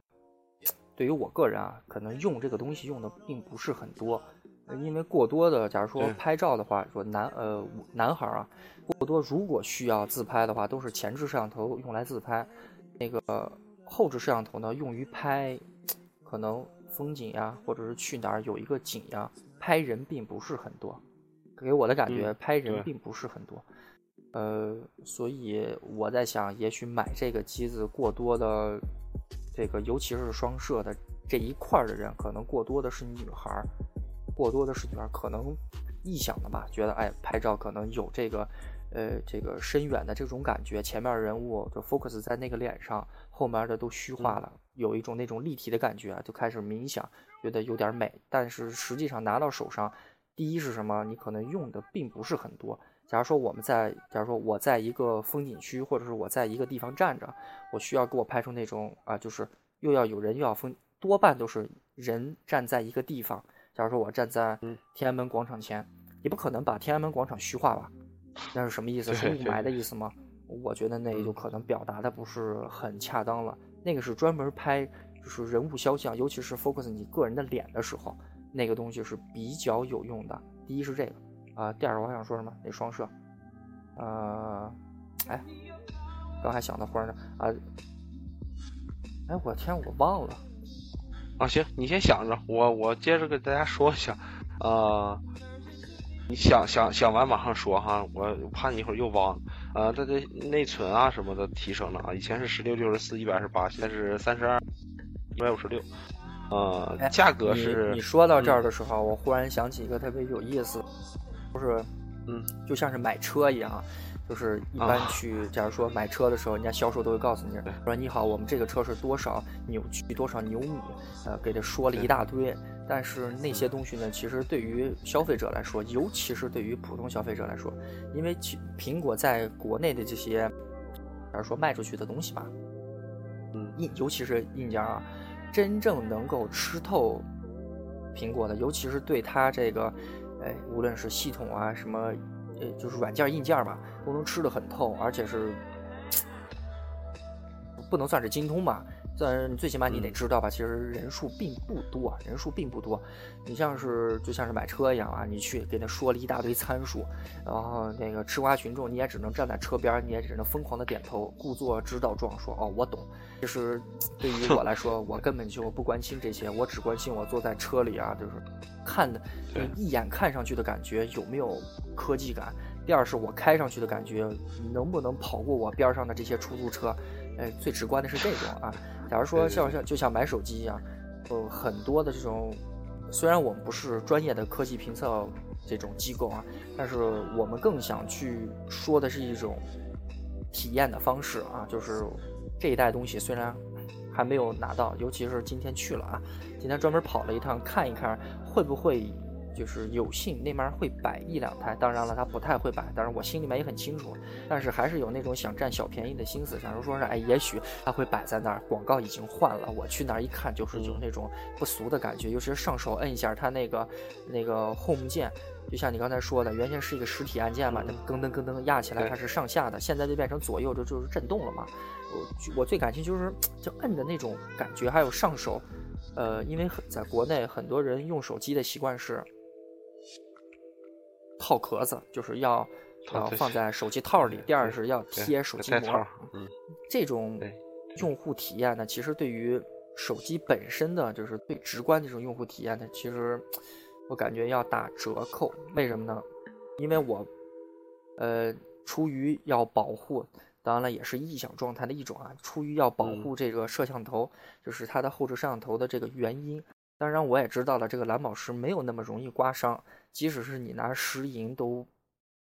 对于我个人啊，可能用这个东西用的并不是很多。因为过多的，假如说拍照的话，说男呃男孩啊，过多如果需要自拍的话，都是前置摄像头用来自拍，那个后置摄像头呢用于拍，可能风景呀，或者是去哪儿有一个景呀，拍人并不是很多，给我的感觉拍人并不是很多，呃，所以我在想，也许买这个机子过多的，这个尤其是双摄的这一块的人，可能过多的是女孩儿。过多的是女孩可能臆想的吧，觉得哎拍照可能有这个，呃这个深远的这种感觉，前面人物就 focus 在那个脸上，后面的都虚化了，有一种那种立体的感觉，就开始冥想，觉得有点美。但是实际上拿到手上，第一是什么？你可能用的并不是很多。假如说我们在，假如说我在一个风景区，或者是我在一个地方站着，我需要给我拍出那种啊，就是又要有人又要风，多半都是人站在一个地方。假如说我站在天安门广场前，你不可能把天安门广场虚化吧？那是什么意思？是雾霾的意思吗？我觉得那就可能表达的不是很恰当了。那个是专门拍就是人物肖像，尤其是 focus 你个人的脸的时候，那个东西是比较有用的。第一是这个啊，第二个我想说什么？那双摄，呃，哎，刚还想到忽然啊，哎，我天，我忘了。啊，行，你先想着，我我接着给大家说一下，呃，你想想想完马上说哈，我怕你一会儿又忘了。呃，它的内存啊什么的提升了啊，以前是十六、六十四、一百二十八，现在是三十二、一百五十六。呃，价格是。你说到这儿的时候，我忽然想起一个特别有意思，就是，嗯，就像是买车一样。就是一般去，假如说买车的时候，人家销售都会告诉你，说你好，我们这个车是多少扭矩、多少牛米，呃，给他说了一大堆。但是那些东西呢，其实对于消费者来说，尤其是对于普通消费者来说，因为苹果在国内的这些，假如说卖出去的东西吧，嗯，硬，尤其是硬件啊，真正能够吃透苹果的，尤其是对它这个，哎，无论是系统啊什么。呃，就是软件硬件吧，都能吃得很透，而且是不能算是精通吧。但最起码你得知道吧，其实人数并不多，人数并不多。你像是就像是买车一样啊，你去给他说了一大堆参数，然后那个吃瓜群众你也只能站在车边，你也只能疯狂的点头，故作知道状说哦我懂。其实对于我来说，我根本就不关心这些，我只关心我坐在车里啊，就是看的一眼看上去的感觉有没有科技感。第二是我开上去的感觉能不能跑过我边上的这些出租车。哎，最直观的是这种啊。假如说像像就像买手机一样，呃，很多的这种，虽然我们不是专业的科技评测这种机构啊，但是我们更想去说的是一种体验的方式啊，就是这一代东西虽然还没有拿到，尤其是今天去了啊，今天专门跑了一趟看一看会不会。就是有幸那面会摆一两台，当然了，他不太会摆，当然我心里面也很清楚，但是还是有那种想占小便宜的心思，想着说是，哎，也许他会摆在那儿，广告已经换了，我去那儿一看，就是有那种不俗的感觉，尤其是上手摁一下它那个那个 home 键，就像你刚才说的，原先是一个实体按键嘛，那噔噔噔噔压起来它是上下的，现在就变成左右就就是震动了嘛。我我最感兴趣就是就摁的那种感觉，还有上手，呃，因为在国内很多人用手机的习惯是。套壳子就是要要放在手机套里，第二是要贴手机膜。嗯，这种用户体验呢，其实对于手机本身的就是最直观的这种用户体验呢，其实我感觉要打折扣。为什么呢？因为我呃，出于要保护，当然了，也是臆想状态的一种啊。出于要保护这个摄像头，就是它的后置摄像头的这个原因。当然，我也知道了，这个蓝宝石没有那么容易刮伤，即使是你拿石银都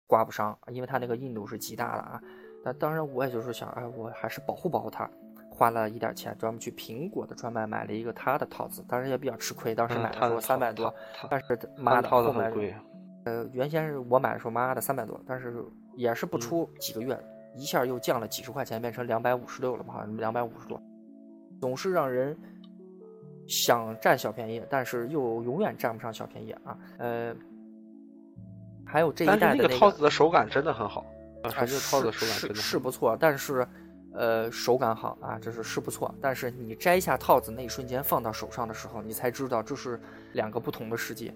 刮不伤，因为它那个硬度是极大的啊。那当然，我也就是想，哎，我还是保护保护它，花了一点钱，专门去苹果的专卖买了一个它的套子，当然也比较吃亏，当时买的时候三百多，但是妈的后面，呃，原先是我买的时候妈的三百多，但是也是不出几个月一下又降了几十块钱，变成两百五十六了嘛，好像两百五十多，总是让人想占小便宜，但是又永远占不上小便宜啊。呃，还有这一代的那个套子的手感真的很好，还是套子手感真的是不错，但是呃手感好啊，这是是不错，但是你摘下套子那一瞬间放到手上的时候，你才知道这是两个不同的世界。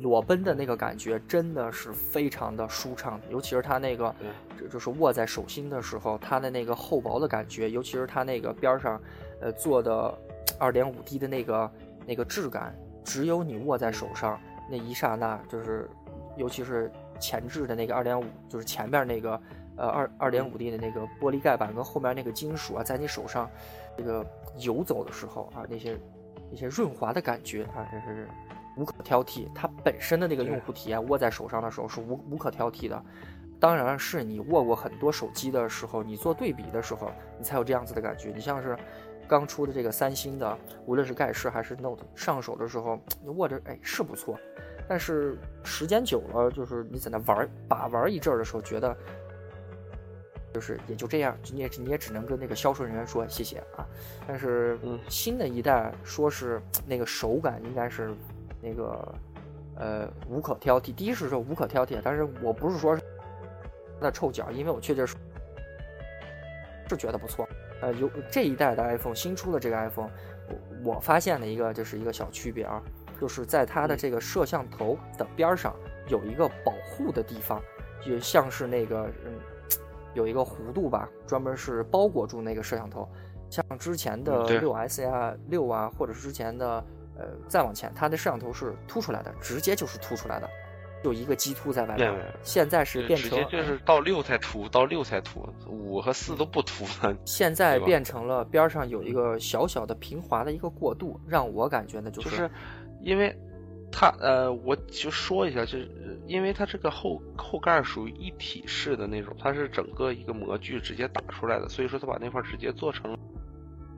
裸奔的那个感觉真的是非常的舒畅，尤其是它那个，就是握在手心的时候，它的那个厚薄的感觉，尤其是它那个边上，呃，做的 二点五 D 的那个那个质感，只有你握在手上那一刹那，就是尤其是前置的那个二点五，就是前面那个呃二二点五 D 的那个玻璃盖板跟后面那个金属啊，在你手上这个游走的时候啊，那些那些润滑的感觉啊，这是。无可挑剔，它本身的那个用户体验握在手上的时候是无无可挑剔的。当然是你握过很多手机的时候，你做对比的时候，你才有这样子的感觉。你像是刚出的这个三星的，无论是盖世还是 Note，上手的时候你握着哎是不错，但是时间久了，就是你在那玩把玩一阵儿的时候，觉得就是也就这样，你也你也只能跟那个销售人员说谢谢啊。但是新的一代说是那个手感应该是。那个，呃，无可挑剔。第一是说无可挑剔，但是我不是说它的臭脚，因为我确确实是是觉得不错。呃，有这一代的 iPhone 新出的这个 iPhone，我我发现了一个就是一个小区别啊，就是在它的这个摄像头的边上有一个保护的地方，就像是那个嗯有一个弧度吧，专门是包裹住那个摄像头。像之前的六 S 呀、六啊，或者是之前的。呃，再往前，它的摄像头是凸出来的，直接就是凸出来的，就一个鸡凸在外面。现在是变成直接就是到六才凸，到六才凸，五和四都不凸了。现在变成了边上有一个小小的平滑的一个过渡，让我感觉呢就是，因为它呃，我就说一下，就是因为它这个后后盖属于一体式的那种，它是整个一个模具直接打出来的，所以说它把那块直接做成。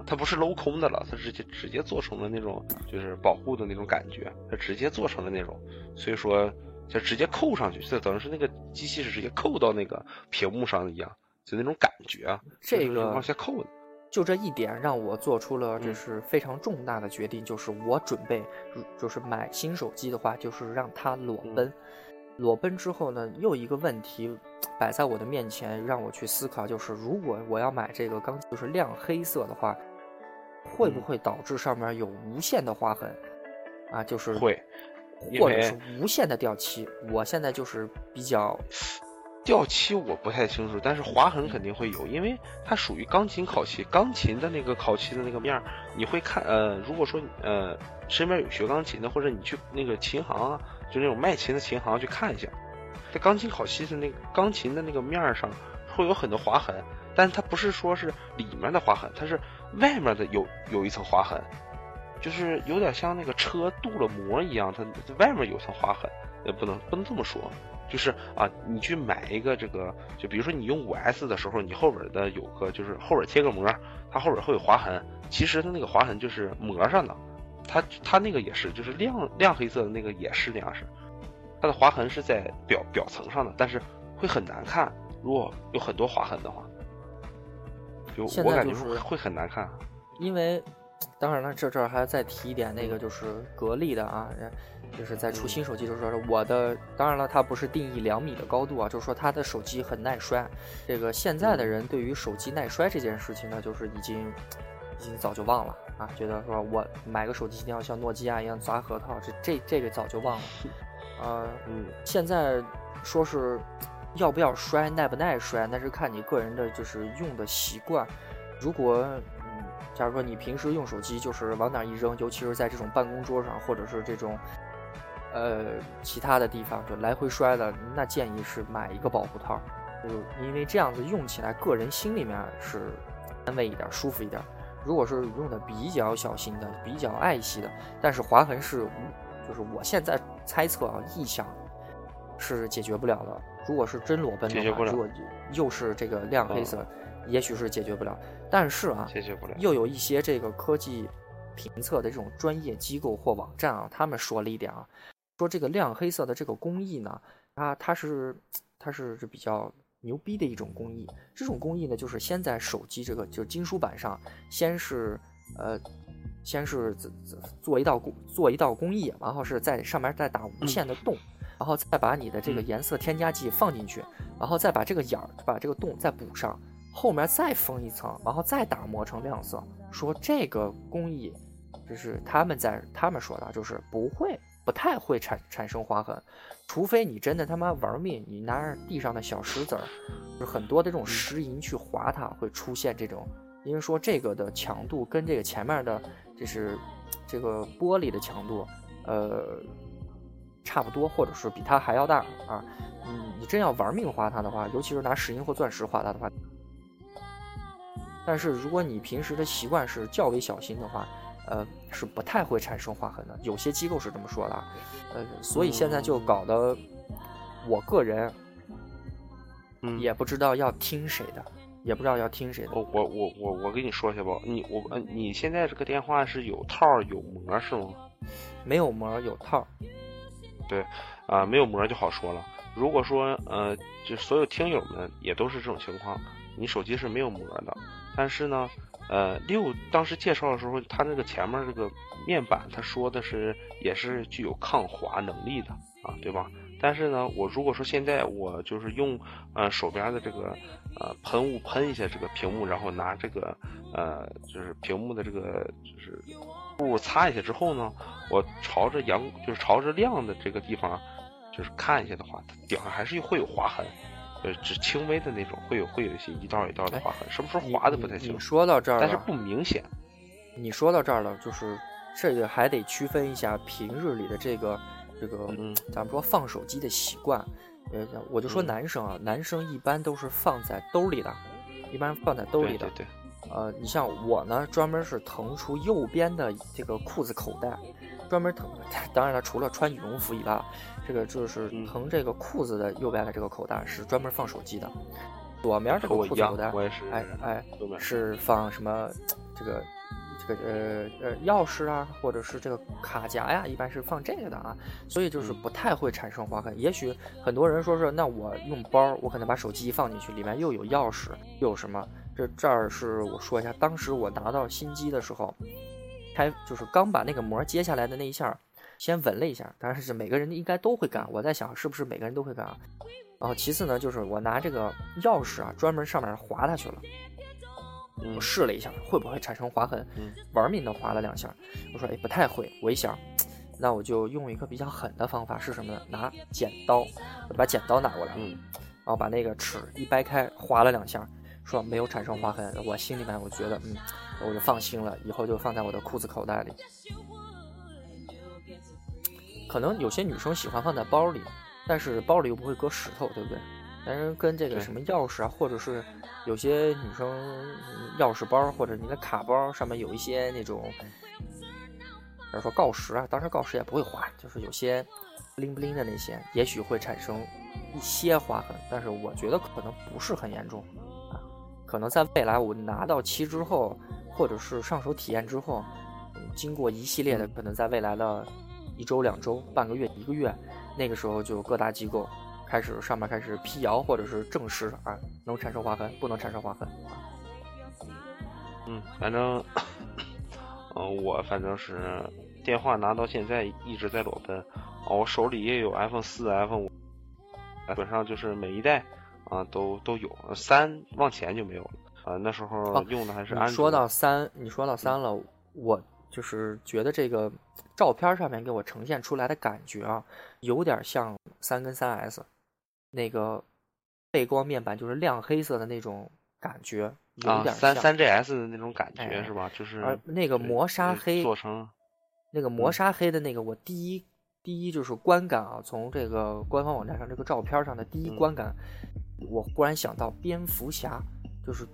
它不是镂空的了，它直接直接做成了那种就是保护的那种感觉，它直接做成了那种，所以说就直接扣上去，就等于是那个机器是直接扣到那个屏幕上一样，就那种感觉。这个往下扣的，就这一点让我做出了这是非常重大的决定，就是我准备就是买新手机的话，就是让它裸奔。裸奔之后呢，又一个问题摆在我的面前，让我去思考，就是如果我要买这个钢就是亮黑色的话。会不会导致上面有无限的划痕啊？就是会，或者是无限的掉漆。我现在就是比较掉漆，我不太清楚，但是划痕肯定会有，因为它属于钢琴烤漆。钢琴的那个烤漆的那个面儿，你会看呃，如果说呃身边有学钢琴的，或者你去那个琴行啊，就那种卖琴的琴行去看一下，在钢琴烤漆的那钢琴的那个面儿上会有很多划痕，但是它不是说是里面的划痕，它是。外面的有有一层划痕，就是有点像那个车镀了膜一样，它外面有层划痕，也不能不能这么说，就是啊，你去买一个这个，就比如说你用五 S 的时候，你后边的有个就是后边贴个膜，它后边会有划痕，其实它那个划痕就是膜上的，它它那个也是，就是亮亮黑色的那个也是那样式，它的划痕是在表表层上的，但是会很难看，如果有很多划痕的话。就我感觉会很难看，因为当然了，这这儿还再提一点，那个就是格力的啊，就是在出新手机的时候，我的当然了，它不是定义两米的高度啊，就是说它的手机很耐摔。这个现在的人对于手机耐摔这件事情呢，就是已经已经早就忘了啊，觉得说我买个手机一定要像诺基亚一样砸核桃，这这这个早就忘了。呃，嗯，现在说是。要不要摔，耐不耐摔，那是看你个人的，就是用的习惯。如果，嗯，假如说你平时用手机就是往哪一扔，尤其是在这种办公桌上，或者是这种，呃，其他的地方就来回摔的，那建议是买一个保护套，就因为这样子用起来，个人心里面是安慰一点，舒服一点。如果是用的比较小心的，比较爱惜的，但是划痕是，就是我现在猜测啊，臆想是解决不了的。如果是真裸奔的话，如果又是这个亮黑色，也许是解决不了。但是啊，解决不了。又有一些这个科技评测的这种专业机构或网站啊，他们说了一点啊，说这个亮黑色的这个工艺呢，它它是它是比较牛逼的一种工艺。这种工艺呢，就是先在手机这个就是金属板上，先是呃，先是做做一道工做一道工艺，然后是在上面再打无限的洞，然后再把你的这个颜色添加剂放进去，然后再把这个眼儿把这个洞再补上，后面再封一层，然后再打磨成亮色。说这个工艺，就是他们在他们说的，就是不会。不太会产产生划痕，除非你真的他妈玩命，你拿着地上的小石子儿，就很多的这种石银去划它，会出现这种。因为说这个的强度跟这个前面的，就是这个玻璃的强度，呃，差不多，或者是比它还要大啊。嗯，你真要玩命划它的话，尤其是拿石英或钻石划它的话，但是如果你平时的习惯是较为小心的话。呃，是不太会产生划痕的，有些机构是这么说的，呃，所以现在就搞得，我个人，也不知道要听谁的，也不知道要听谁的。我我我我我跟你说一下吧，你我呃，你现在这个电话是有套有膜是吗？没有膜有套。对，啊，没有膜就好说了。如果说呃，就所有听友们也都是这种情况，你手机是没有膜的，但是呢。呃，六当时介绍的时候，他那个前面这个面板，他说的是也是具有抗滑能力的啊，对吧？但是呢，我如果说现在我就是用呃手边的这个呃喷雾喷一下这个屏幕，然后拿这个呃就是屏幕的这个就是雾擦一下之后呢，我朝着阳就是朝着亮的这个地方就是看一下的话，它顶上还是会有划痕。呃，只轻微的那种，会有会有一些一道一道的划痕，什么时候划的不太清楚。你说到这儿，但是不明显。你说到这儿了，就是这个还得区分一下平日里的这个这个，咱们说放手机的习惯。呃，我就说男生啊，男生一般都是放在兜里的，一般放在兜里的。对对。呃，你像我呢，专门是腾出右边的这个裤子口袋。专门腾，当然了，除了穿羽绒服以外，这个就是腾这个裤子的右边的这个口袋是专门放手机的，左面这个裤子口袋，哎哎，是放什么？这个这个呃呃钥匙啊，或者是这个卡夹呀，一般是放这个的啊，所以就是不太会产生划痕。也许很多人说是，那我用包，我可能把手机一放进去，里面又有钥匙，又有什么？这这儿是我说一下，当时我拿到新机的时候。开就是刚把那个膜揭下来的那一下，先闻了一下，当然是每个人应该都会干。我在想是不是每个人都会干啊？然后其次呢，就是我拿这个钥匙啊，专门上面划它去了。我试了一下，会不会产生划痕？玩命的划了两下，我说哎不太会。我一想，那我就用一个比较狠的方法是什么呢？拿剪刀，我把剪刀拿过来，然后把那个齿一掰开，划了两下，说没有产生划痕。我心里面我觉得嗯。我就放心了，以后就放在我的裤子口袋里。可能有些女生喜欢放在包里，但是包里又不会搁石头，对不对？但是跟这个什么钥匙啊，或者是有些女生钥匙包或者你的卡包上面有一些那种，比如说锆石啊，当然锆石也不会划，就是有些不灵不灵的那些，也许会产生一些划痕，但是我觉得可能不是很严重啊。可能在未来我拿到漆之后。或者是上手体验之后，经过一系列的可能，在未来的一周、两周、半个月、一个月，那个时候就各大机构开始上面开始辟谣，或者是证实啊，能产生划痕，不能产生划痕。嗯，反正，嗯，我反正是电话拿到现在一直在裸奔，我手里也有 iPhone 四、iPhone 五，基本上就是每一代啊都都有，三往前就没有了。啊，那时候用的还是安卓。说到三，你说到三了，我就是觉得这个照片上面给我呈现出来的感觉啊，有点像三跟三 S，那个背光面板就是亮黑色的那种感觉，有点三三 GS 的那种感觉是吧？就是那个磨砂黑做成那个磨砂黑的那个，我第一第一就是观感啊，从这个官方网站上这个照片上的第一观感，我忽然想到蝙蝠侠，就是。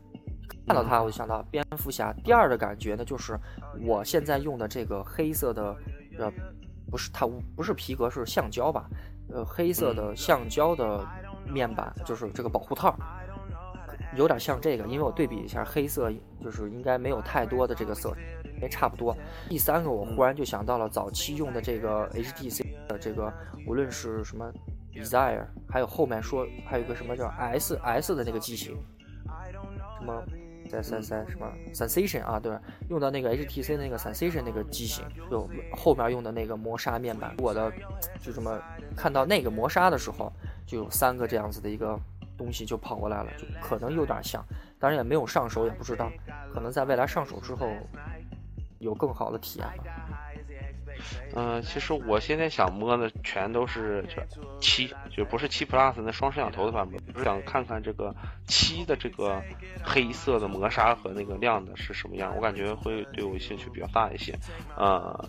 看到它，我就想到蝙蝠侠。第二的感觉呢，就是我现在用的这个黑色的，呃，不是它不是皮革，是橡胶吧？呃，黑色的橡胶的面板，就是这个保护套，有点像这个。因为我对比一下，黑色就是应该没有太多的这个色，也差不多。第三个，我忽然就想到了早期用的这个 HTC 的这个，无论是什么 Desire，还有后面说还有个什么叫 S S 的那个机型，什么在在在什么 Sensation 啊，对，用到那个 HTC 那个 Sensation 那个机型，就后面用的那个磨砂面板。我的就这么看到那个磨砂的时候，就有三个这样子的一个东西就跑过来了，就可能有点像，当然也没有上手，也不知道，可能在未来上手之后有更好的体验吧。嗯，其实我现在想摸的全都是就七，就不是七 Plus 那双摄像头的版本，是想看看这个七的这个黑色的磨砂和那个亮的是什么样，我感觉会对我兴趣比较大一些。呃，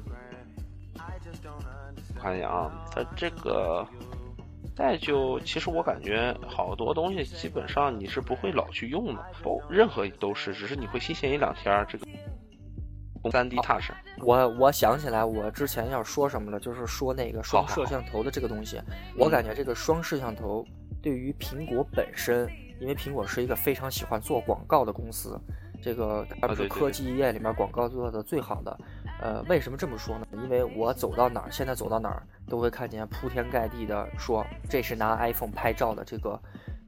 我看一下啊，它这个再就其实我感觉好多东西基本上你是不会老去用的，不任何都是，只是你会新鲜一两天儿这个。三 D Touch，我我想起来，我之前要说什么了，就是说那个双摄像头的这个东西。我感觉这个双摄像头对于苹果本身，因为苹果是一个非常喜欢做广告的公司，这个它不是科技业里面广告做的最好的。呃，为什么这么说呢？因为我走到哪儿，现在走到哪儿都会看见铺天盖地的说这是拿 iPhone 拍照的这个。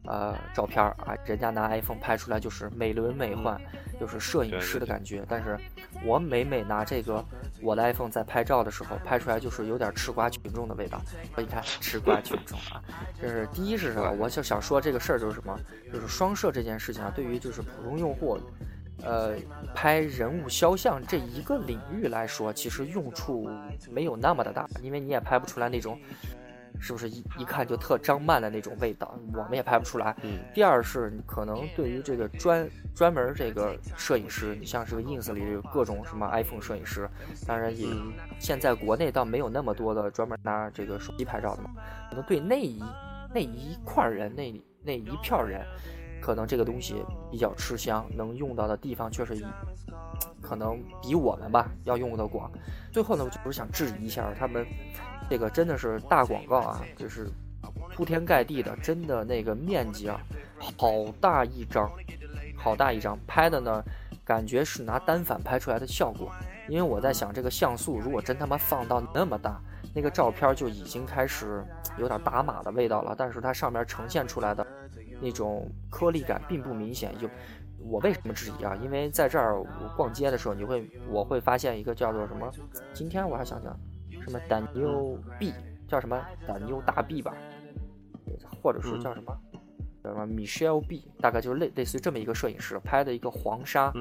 呃，照片啊，人家拿 iPhone 拍出来就是美轮美奂，就是摄影师的感觉。但是，我每每拿这个我的 iPhone 在拍照的时候，拍出来就是有点吃瓜群众的味道。你看，吃瓜群众啊，就是第一是什么？我就想说这个事儿就是什么？就是双摄这件事情啊，对于就是普通用户，呃，拍人物肖像这一个领域来说，其实用处没有那么的大，因为你也拍不出来那种。是不是一一看就特张曼的那种味道？我们也拍不出来。第二是可能对于这个专专门这个摄影师，你像是个 ins 里有各种什么 iPhone 摄影师，当然也现在国内倒没有那么多的专门拿这个手机拍照的嘛。可能对那一那一块人那那一票人，可能这个东西比较吃香，能用到的地方确实可能比我们吧要用的广。最后呢，我就是想质疑一下他们。这个真的是大广告啊，就是铺天盖地的，真的那个面积啊，好大一张，好大一张，拍的呢，感觉是拿单反拍出来的效果。因为我在想，这个像素如果真他妈放到那么大，那个照片就已经开始有点打码的味道了。但是它上面呈现出来的那种颗粒感并不明显。就我为什么质疑啊？因为在这儿我逛街的时候，你会我会发现一个叫做什么？今天我还想想。什么胆妞 B 叫什么胆妞大 B 吧，或者说叫什么叫什么 Michelle B，大概就是类类似于这么一个摄影师拍的一个黄沙，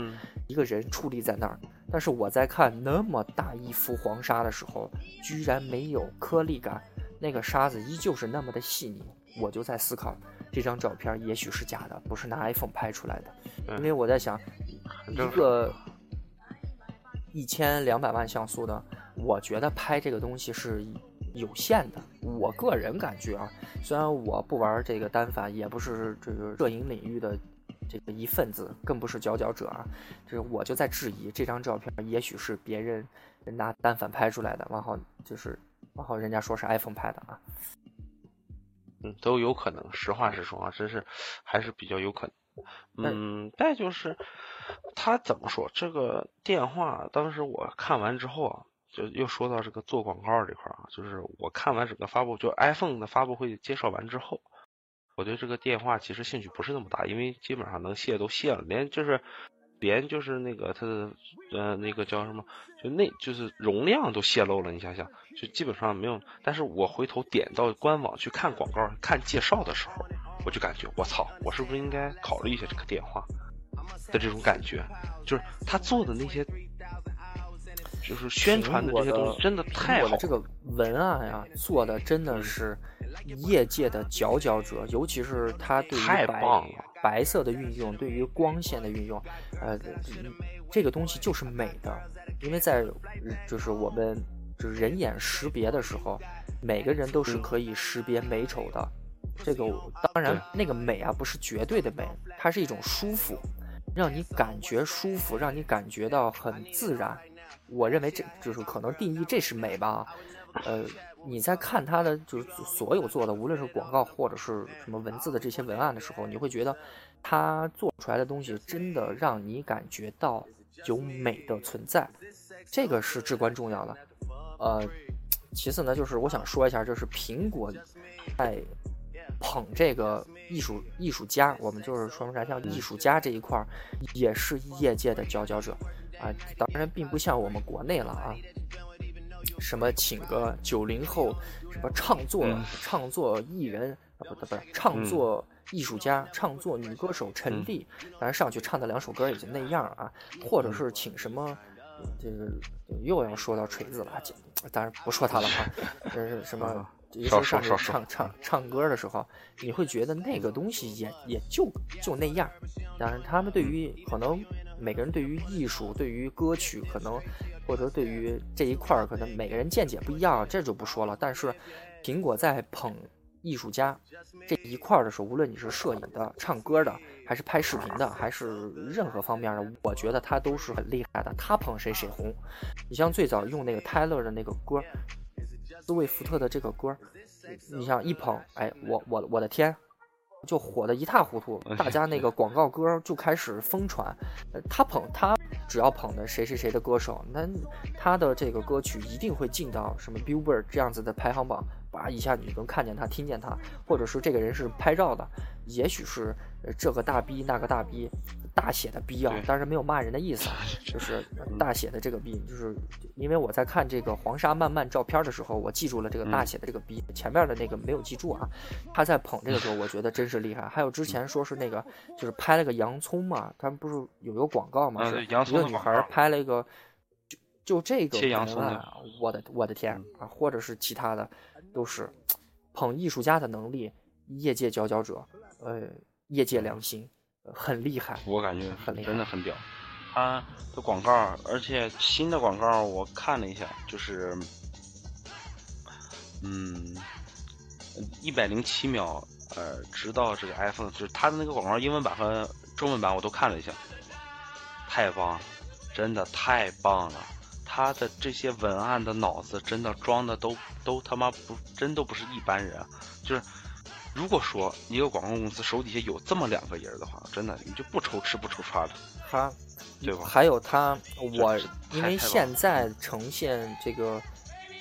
一个人矗立在那儿。但是我在看那么大一幅黄沙的时候，居然没有颗粒感，那个沙子依旧是那么的细腻。我就在思考，这张照片也许是假的，不是拿 iPhone 拍出来的。因为我在想，一个一千两百万像素的。我觉得拍这个东西是有限的，我个人感觉啊，虽然我不玩这个单反，也不是这个摄影领域的这个一份子，更不是佼佼者啊，就是我就在质疑这张照片，也许是别人拿单反拍出来的，然后就是然后人家说是 iPhone 拍的啊，嗯，都有可能，实话实说啊，真是还是比较有可能。嗯，再就是他怎么说这个电话，当时我看完之后啊。就又说到这个做广告这块啊，就是我看完整个发布，就 iPhone 的发布会介绍完之后，我对这个电话其实兴趣不是那么大，因为基本上能卸都卸了，连就是连就是那个它的呃那个叫什么，就那就是容量都泄露了，你想想，就基本上没有。但是我回头点到官网去看广告、看介绍的时候，我就感觉我操，我是不是应该考虑一下这个电话的这种感觉，就是他做的那些。就是宣传的这些东西真的太好，这个文案呀做的真的是业界的佼佼者，尤其是他对于白白色的运用，对于光线的运用，呃，这个东西就是美的，因为在就是我们就是人眼识别的时候，每个人都是可以识别美丑的。这个当然那个美啊不是绝对的美，它是一种舒服，让你感觉舒服，让你感觉到很自然。我认为这就是可能定义这是美吧，呃，你在看它的就是所有做的，无论是广告或者是什么文字的这些文案的时候，你会觉得它做出来的东西真的让你感觉到有美的存在，这个是至关重要的。呃，其次呢，就是我想说一下，就是苹果在捧这个艺术艺术家，我们就是说明啥像艺术家这一块儿，也是业界的佼佼者啊。当然，并不像我们国内了啊，什么请个九零后，什么唱作唱作艺人啊，不不不是唱作艺术家，唱作女歌手陈粒，当然上去唱的两首歌也就那样啊，或者是请什么。这个又要说到锤子了，当然不说他了哈。这是什么？说说说唱唱唱歌的时候，你会觉得那个东西也也就就那样。当然，他们对于可能每个人对于艺术、对于歌曲，可能或者对于这一块儿，可能每个人见解不一样，这就不说了。但是，苹果在捧。艺术家这一块儿的时候，无论你是摄影的、唱歌的，还是拍视频的，还是任何方面的，我觉得他都是很厉害的。他捧谁谁红。你像最早用那个泰勒的那个歌，斯威夫特的这个歌，你像一捧，哎，我我我的天，就火的一塌糊涂，大家那个广告歌就开始疯传。他捧他，只要捧的谁谁谁的歌手，那他的这个歌曲一定会进到什么 Billboard 这样子的排行榜。哇！一下你就能看见他，听见他，或者是这个人是拍照的，也许是这个大逼那个大逼，大写的逼啊，当然没有骂人的意思啊，就是大写的这个逼，就是因为我在看这个黄沙漫漫照片的时候，我记住了这个大写的这个逼，前面的那个没有记住啊。他在捧这个时候，我觉得真是厉害。还有之前说是那个，就是拍了个洋葱嘛，他们不是有一个广告嘛，是一个女孩拍了一个，就就这个啊，我的我的天啊，或者是其他的。都是捧艺术家的能力，业界佼佼者，呃，业界良心，很厉害。我感觉很厉害，真的很屌。他的广告，而且新的广告我看了一下，就是，嗯，一百零七秒，呃，直到这个 iPhone，就是他的那个广告英文版和中文版我都看了一下，太棒了，真的太棒了。他的这些文案的脑子真的装的都都他妈不真都不是一般人，就是如果说一个广告公司手底下有这么两个人的话，真的你就不愁吃不愁穿了。他，对吧？还有他，我因为现在呈现这个，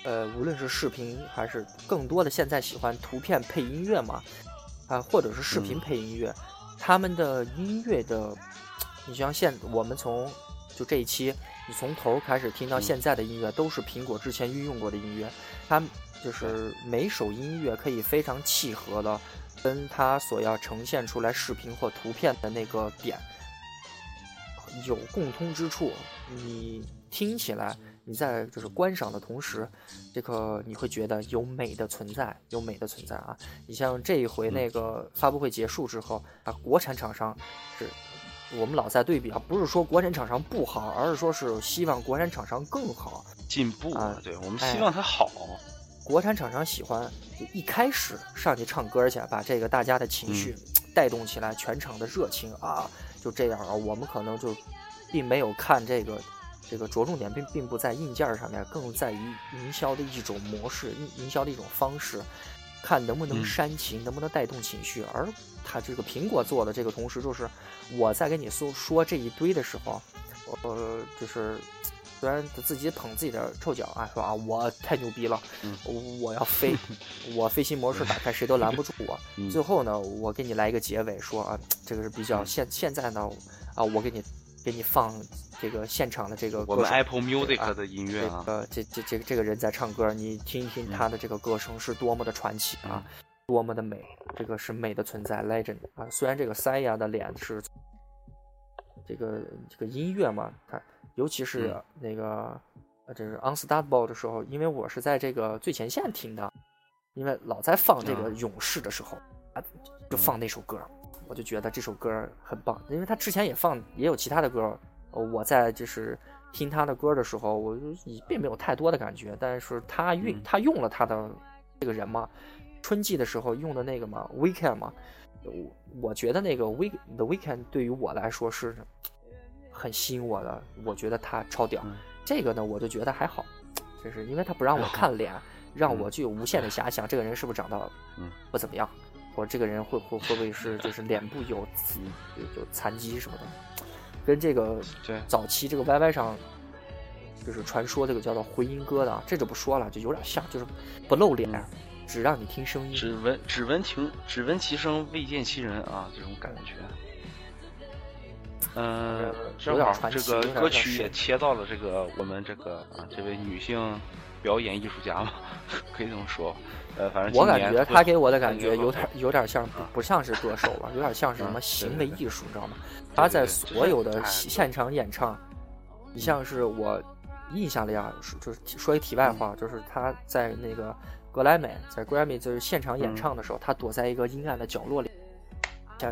呃，无论是视频还是更多的现在喜欢图片配音乐嘛，啊，或者是视频配音乐，他们的音乐的，你像现我们从就这一期。你从头开始听到现在的音乐，都是苹果之前运用过的音乐，它就是每首音乐可以非常契合的，跟它所要呈现出来视频或图片的那个点有共通之处。你听起来，你在就是观赏的同时，这个你会觉得有美的存在，有美的存在啊！你像这一回那个发布会结束之后啊，国产厂商是。我们老在对比啊，不是说国产厂商不好，而是说是希望国产厂商更好进步啊。对我们希望它好。国产厂商喜欢就一开始上去唱歌去，把这个大家的情绪 带动起来，全场的热情啊，就这样啊。我们可能就并没有看这个这个着重点，并并不在硬件上面，更在于营销的一种模式，营营销的一种方式。看能不能煽情，能不能带动情绪。而他这个苹果做的这个同时，就是我在跟你说说这一堆的时候，呃，就是虽然他自己捧自己的臭脚啊，说啊我太牛逼了，我要飞，我飞行模式打开谁都拦不住我。最后呢，我给你来一个结尾，说啊，这个是比较现现在呢，啊，我给你。给你放这个现场的这个我们 Apple Music 的音乐啊，呃，这这这这个人在唱歌，你听一听他的这个歌声是多么的传奇啊，多么的美，这个是美的存在，Legend 啊。虽然这个塞亚的脸是这个这个音乐嘛，它尤其是那个呃，这是 Unstoppable 的时候，因为我是在这个最前线听的，因为老在放这个勇士的时候啊，就放那首歌。我就觉得这首歌很棒，因为他之前也放也有其他的歌，我在就是听他的歌的时候，我并没有太多的感觉，但是他用他用了他的这个人嘛，春季的时候用的那个嘛，Weekend 嘛，我我觉得那个 Week The Weekend 对于我来说是很吸引我的，我觉得他超屌。这个呢，我就觉得还好，就是因为他不让我看脸，让我具有无限的遐想，这个人是不是长得不怎么样？或者这个人会会会不会是 就是脸部有有有残疾什么的，跟这个早期这个 YY 上就是传说这个叫做回音哥的，这就不说了，就有点像，就是不露脸，只让你听声音，只闻只闻听只闻其声未见其人啊，这种感觉。嗯，正好这个歌曲也切到了这个我们这个啊这位女性表演艺术家嘛，可以这么说。呃，反正我感觉他给我的感觉有点有点像不不像是歌手了，有点像是什么行为艺术，你知道吗？他在所有的现场演唱，你像是我印象里啊，就是说一题外话，就是他在那个格莱美在 Grammy 就是现场演唱的时候，他躲在一个阴暗的角落里。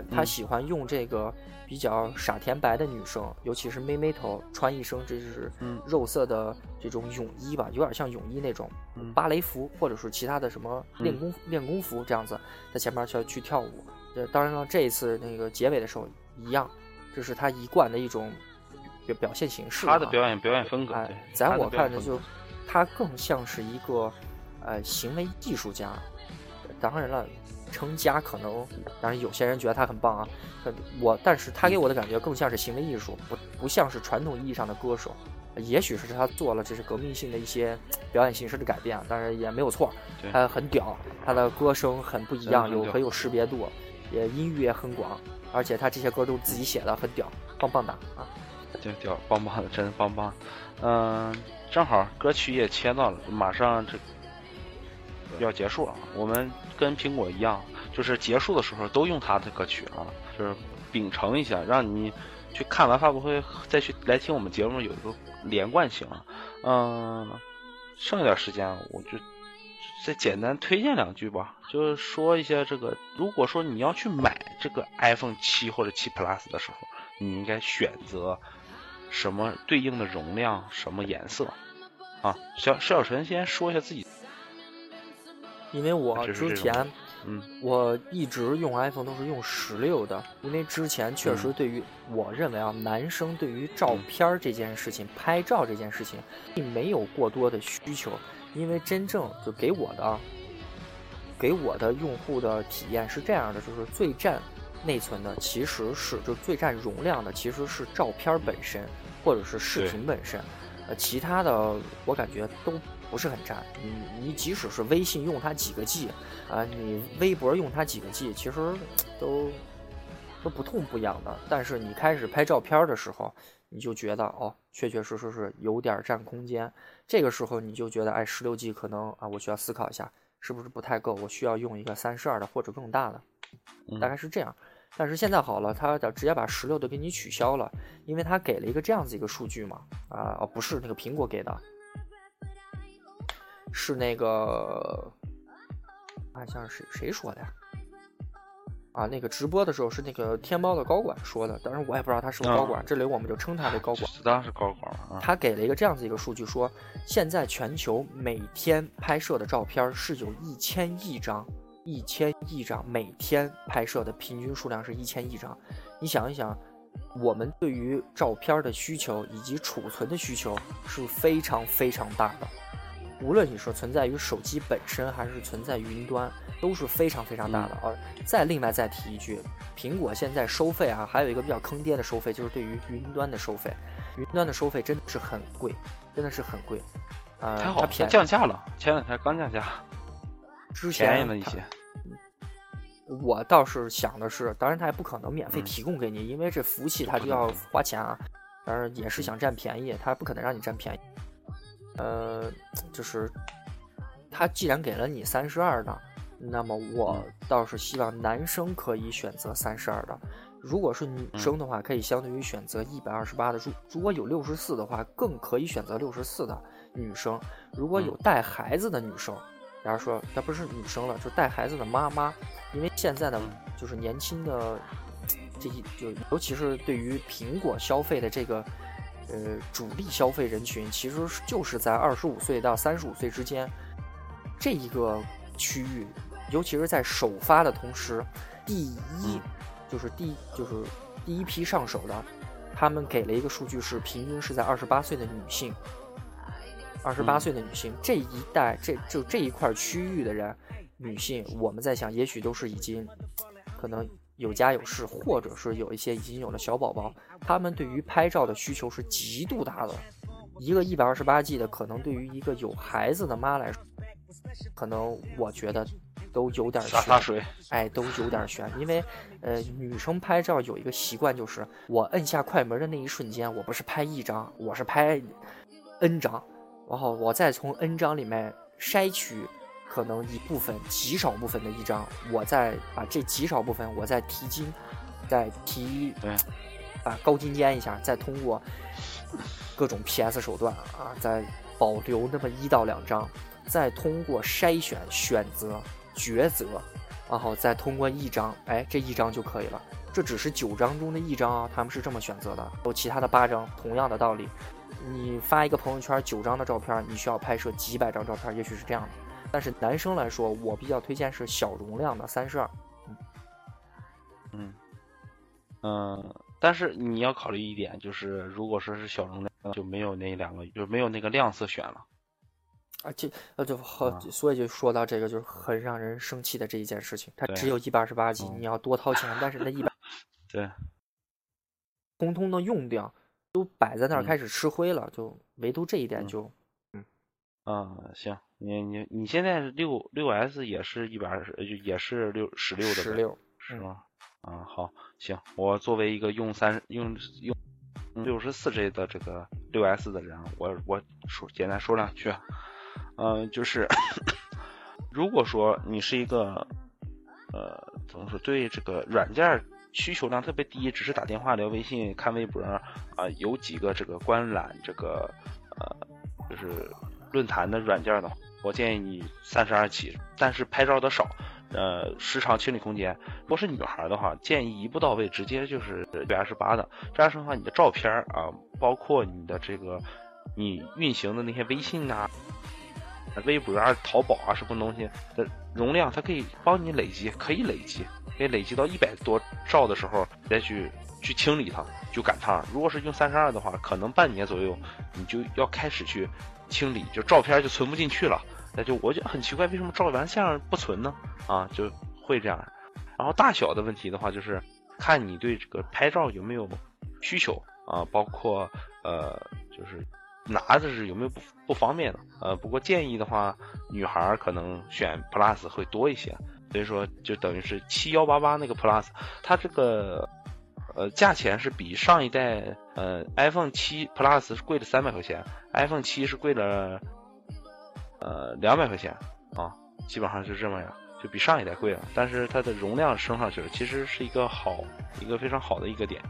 他喜欢用这个比较傻甜白的女生，尤其是妹妹头，穿一身这是肉色的这种泳衣吧，有点像泳衣那种芭蕾服，或者是其他的什么练功练功服这样子，在前面去去跳舞。呃，当然了，这一次那个结尾的时候一样，这是他一贯的一种表表现形式。他的表演表演风格，哎，在我看着就他更像是一个呃行为艺术家。当然了。成家可能，当然有些人觉得他很棒啊。我，但是他给我的感觉更像是行为艺术，不不像是传统意义上的歌手。也许是他做了这是革命性的一些表演形式的改变，当然也没有错。他很屌，他的歌声很不一样，有很有识别度，也音域也很广，而且他这些歌都是自己写的，很屌，棒棒的啊！对，屌，棒棒的，真棒棒。嗯，正好歌曲也切到了，马上这。要结束了，我们跟苹果一样，就是结束的时候都用他的歌曲啊，就是秉承一下，让你去看完发布会再去来听我们节目有一个连贯性啊。嗯，剩下点时间，我就再简单推荐两句吧，就是说一下这个，如果说你要去买这个 iPhone 七或者七 Plus 的时候，你应该选择什么对应的容量，什么颜色啊？小小陈先说一下自己。因为我之前，嗯，我一直用 iPhone 都是用十六的，因为之前确实对于我认为啊，男生对于照片这件事情、拍照这件事情，并没有过多的需求，因为真正就给我的，给我的用户的体验是这样的，就是最占内存的其实是就最占容量的其实是照片本身或者是视频本身，呃，其他的我感觉都。不是很占，你你即使是微信用它几个 G，啊，你微博用它几个 G，其实都都不痛不痒的。但是你开始拍照片的时候，你就觉得哦，确确实实是有点占空间。这个时候你就觉得，哎，十六 G 可能啊，我需要思考一下，是不是不太够？我需要用一个三十二的或者更大的，大概是这样。但是现在好了，它直接把十六的给你取消了，因为它给了一个这样子一个数据嘛，啊，哦，不是那个苹果给的。是那个，啊像是谁谁说的呀？啊，那个直播的时候是那个天猫的高管说的，当然我也不知道他是不是高管，这里我们就称他为高管。当然是高管啊他给了一个这样子一个数据，说现在全球每天拍摄的照片是有一千亿张，一千亿张每天拍摄的平均数量是一千亿张。你想一想，我们对于照片的需求以及储存的需求是非常非常大的。无论你说存在于手机本身，还是存在云端，都是非常非常大的而！再另外再提一句，苹果现在收费啊，还有一个比较坑爹的收费，就是对于云端的收费，云端的收费真的是很贵，真的是很贵。啊，还好它降价了，前两天刚降价，之前便宜了一些。我倒是想的是，当然它也不可能免费提供给你，因为这服务器它就要花钱啊。当然也是想占便宜，它不可能让你占便宜。呃，就是他既然给了你三十二的，那么我倒是希望男生可以选择三十二的。如果是女生的话，可以相对于选择一百二十八的。如如果有六十四的话，更可以选择六十四的女生。如果有带孩子的女生，假如说她不是女生了，就带孩子的妈妈，因为现在的就是年轻的这些，就尤其是对于苹果消费的这个。呃，主力消费人群其实就是在二十五岁到三十五岁之间这一个区域，尤其是在首发的同时，第一就是第就是第一批上手的，他们给了一个数据是平均是在二十八岁的女性，二十八岁的女性这一代这就这一块区域的人，女性，我们在想，也许都是已经可能。有家有室，或者是有一些已经有了小宝宝，他们对于拍照的需求是极度大的。一个一百二十八 G 的，可能对于一个有孩子的妈来说，可能我觉得都有点悬洒水，哎，都有点悬。因为呃，女生拍照有一个习惯，就是我摁下快门的那一瞬间，我不是拍一张，我是拍 N 张，然后我再从 N 张里面筛取可能一部分极少部分的一张，我再把这极少部分我再提金，再提，把高精尖一下，再通过各种 PS 手段啊，再保留那么一到两张。再通过筛选、选择、抉择，然后再通过一张，哎，这一张就可以了。这只是九张中的一张啊，他们是这么选择的。有其他的八张，同样的道理。你发一个朋友圈九张的照片，你需要拍摄几百张照片，也许是这样的。但是男生来说，我比较推荐是小容量的三十二。嗯嗯，但是你要考虑一点，就是如果说是小容量，就没有那两个，就没有那个亮色选了。啊，这呃就好，所以就说到这个，就是很让人生气的这一件事情。它只有一百二十八 G，你要多掏钱，但是那一百，对，通通的用掉，都摆在那儿开始吃灰了，就唯独这一点就，嗯，啊，行，你你你现在六六 S 也是一百二十，就也是六十六的，十六是吗？啊，好，行，我作为一个用三用用六十四 G 的这个六 S 的人，我我说简单说两句。嗯，就是，如果说你是一个，呃，怎么说，对这个软件需求量特别低，只是打电话、聊微信、看微博啊，有几个这个观览这个，呃，就是论坛的软件的，我建议你三十二起。但是拍照的少，呃，时长、清理空间。如果是女孩的话，建议一步到位，直接就是一百二十八的。这样的话，你的照片啊，包括你的这个你运行的那些微信啊。微博啊、淘宝啊，什么东西的容量，它可以帮你累积，可以累积，可以累积到一百多兆的时候再去去清理它，就赶趟。如果是用三十二的话，可能半年左右你就要开始去清理，就照片就存不进去了。那就我就很奇怪，为什么照完相不存呢？啊，就会这样。然后大小的问题的话，就是看你对这个拍照有没有需求啊，包括呃，就是。拿着是有没有不不方便的？呃，不过建议的话，女孩可能选 Plus 会多一些，所以说就等于是七幺八八那个 Plus，它这个呃价钱是比上一代呃 iPhone 七 Plus 是贵了三百块钱，iPhone 七是贵了呃两百块钱啊，基本上是这么样，就比上一代贵了，但是它的容量升上去了，其实是一个好一个非常好的一个点。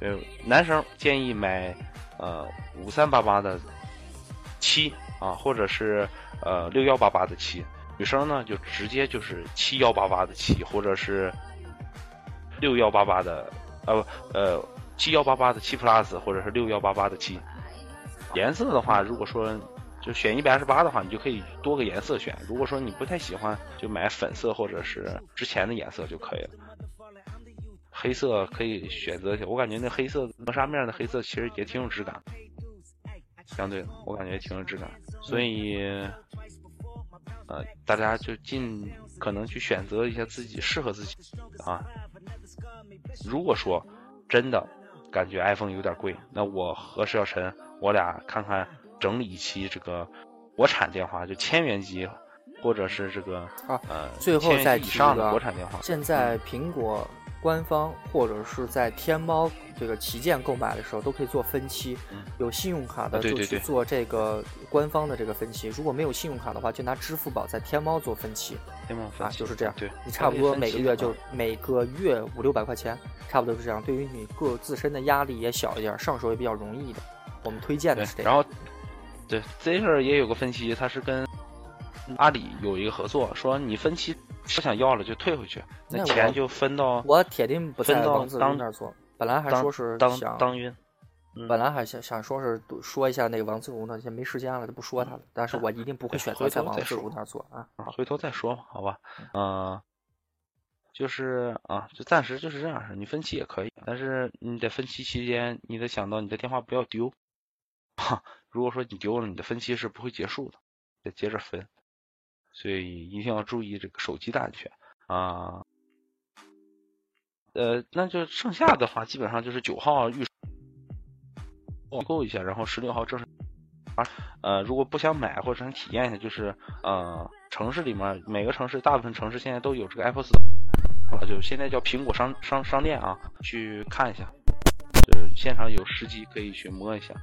呃，男生建议买。呃，五三八八的七啊，或者是呃六幺八八的七，女生呢就直接就是七幺八八的七，或者是六幺八八的呃不呃七幺八八的七 plus，或者是六幺八八的七。颜色的话，如果说就选一百二十八的话，你就可以多个颜色选。如果说你不太喜欢，就买粉色或者是之前的颜色就可以了。黑色可以选择，我感觉那黑色磨砂面的黑色其实也挺有质感，相对的我感觉挺有质感，所以呃大家就尽可能去选择一下自己适合自己啊。如果说真的感觉 iPhone 有点贵，那我和石小晨我俩看看整理一期这个国产电话，就千元机或者是这个啊呃最后再以上的国产电话，现在苹果。官方或者是在天猫这个旗舰购买的时候，都可以做分期。有信用卡的就去做这个官方的这个分期。如果没有信用卡的话，就拿支付宝在天猫做分期。啊，就是这样。对，你差不多每个月就每个月五六百块钱，差不多是这样。对于你个自身的压力也小一点，上手也比较容易的。我们推荐的是这样。然后，对 z e r 也有个分期，它是跟阿里有一个合作，说你分期。不想要了就退回去，那钱就分到我铁定不在王自如那儿做。本来还说是当当晕，本来还想想说是说一下那个王自如呢，现在没时间了就不说他了。但是我一定不会选择在王自如那儿做啊。回头再说吧，好吧。嗯，就是啊，就暂时就是这样式。你分期也可以，但是你在分期期间，你得想到你的电话不要丢。哈，如果说你丢了，你的分期是不会结束的，得接着分。所以一定要注意这个手机的安全啊。呃，那就剩下的话，基本上就是九号预网购一下，然后十六号正式啊，呃，如果不想买或者想体验一下，就是呃，城市里面每个城市，大部分城市现在都有这个 Apple Store，啊，就现在叫苹果商商商店啊，去看一下，就现场有实机可以去摸一下。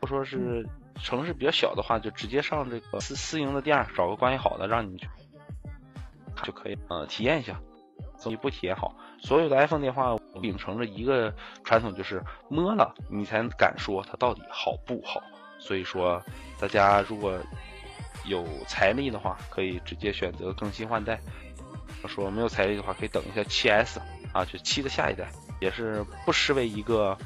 或说是城市比较小的话，就直接上这个私私营的店，找个关系好的让你去就可以，呃，体验一下。你不体验好，所有的 iPhone 电话秉承着一个传统，就是摸了你才敢说它到底好不好。所以说，大家如果有财力的话，可以直接选择更新换代；说没有财力的话，可以等一下 7S 啊，就七的下一代，也是不失为一个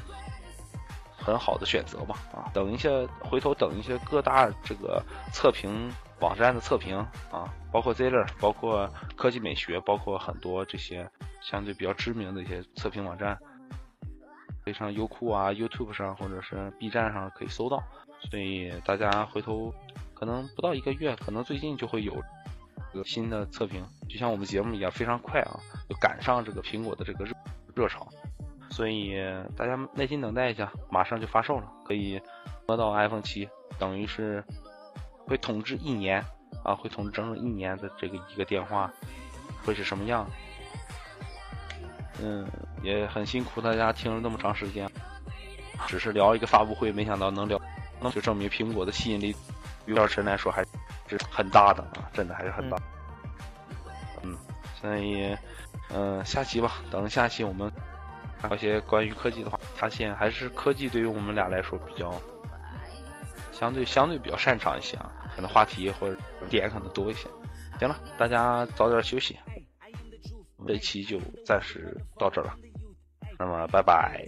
很好的选择吧。啊，等一下，回头等一些各大这个测评。网站的测评啊，包括 Zeller，包括科技美学，包括很多这些相对比较知名的一些测评网站，可以上优酷啊、YouTube 上或者是 B 站上可以搜到。所以大家回头可能不到一个月，可能最近就会有新的测评，就像我们节目一样，非常快啊，就赶上这个苹果的这个热热潮。所以大家耐心等待一下，马上就发售了，可以摸到 iPhone 七，等于是。会统治一年啊，会统治整整一年的这个一个电话会是什么样？嗯，也很辛苦大家听了那么长时间，只是聊一个发布会，没想到能聊，那就证明苹果的吸引力，于老师来说还是很大的啊，真的还是很大。嗯，所以嗯，下期吧，等下期我们聊些关于科技的话，发现还是科技对于我们俩来说比较相对相对比较擅长一些啊。可能话题或者点可能多一些。行了，大家早点休息。这期就暂时到这了，那么拜拜。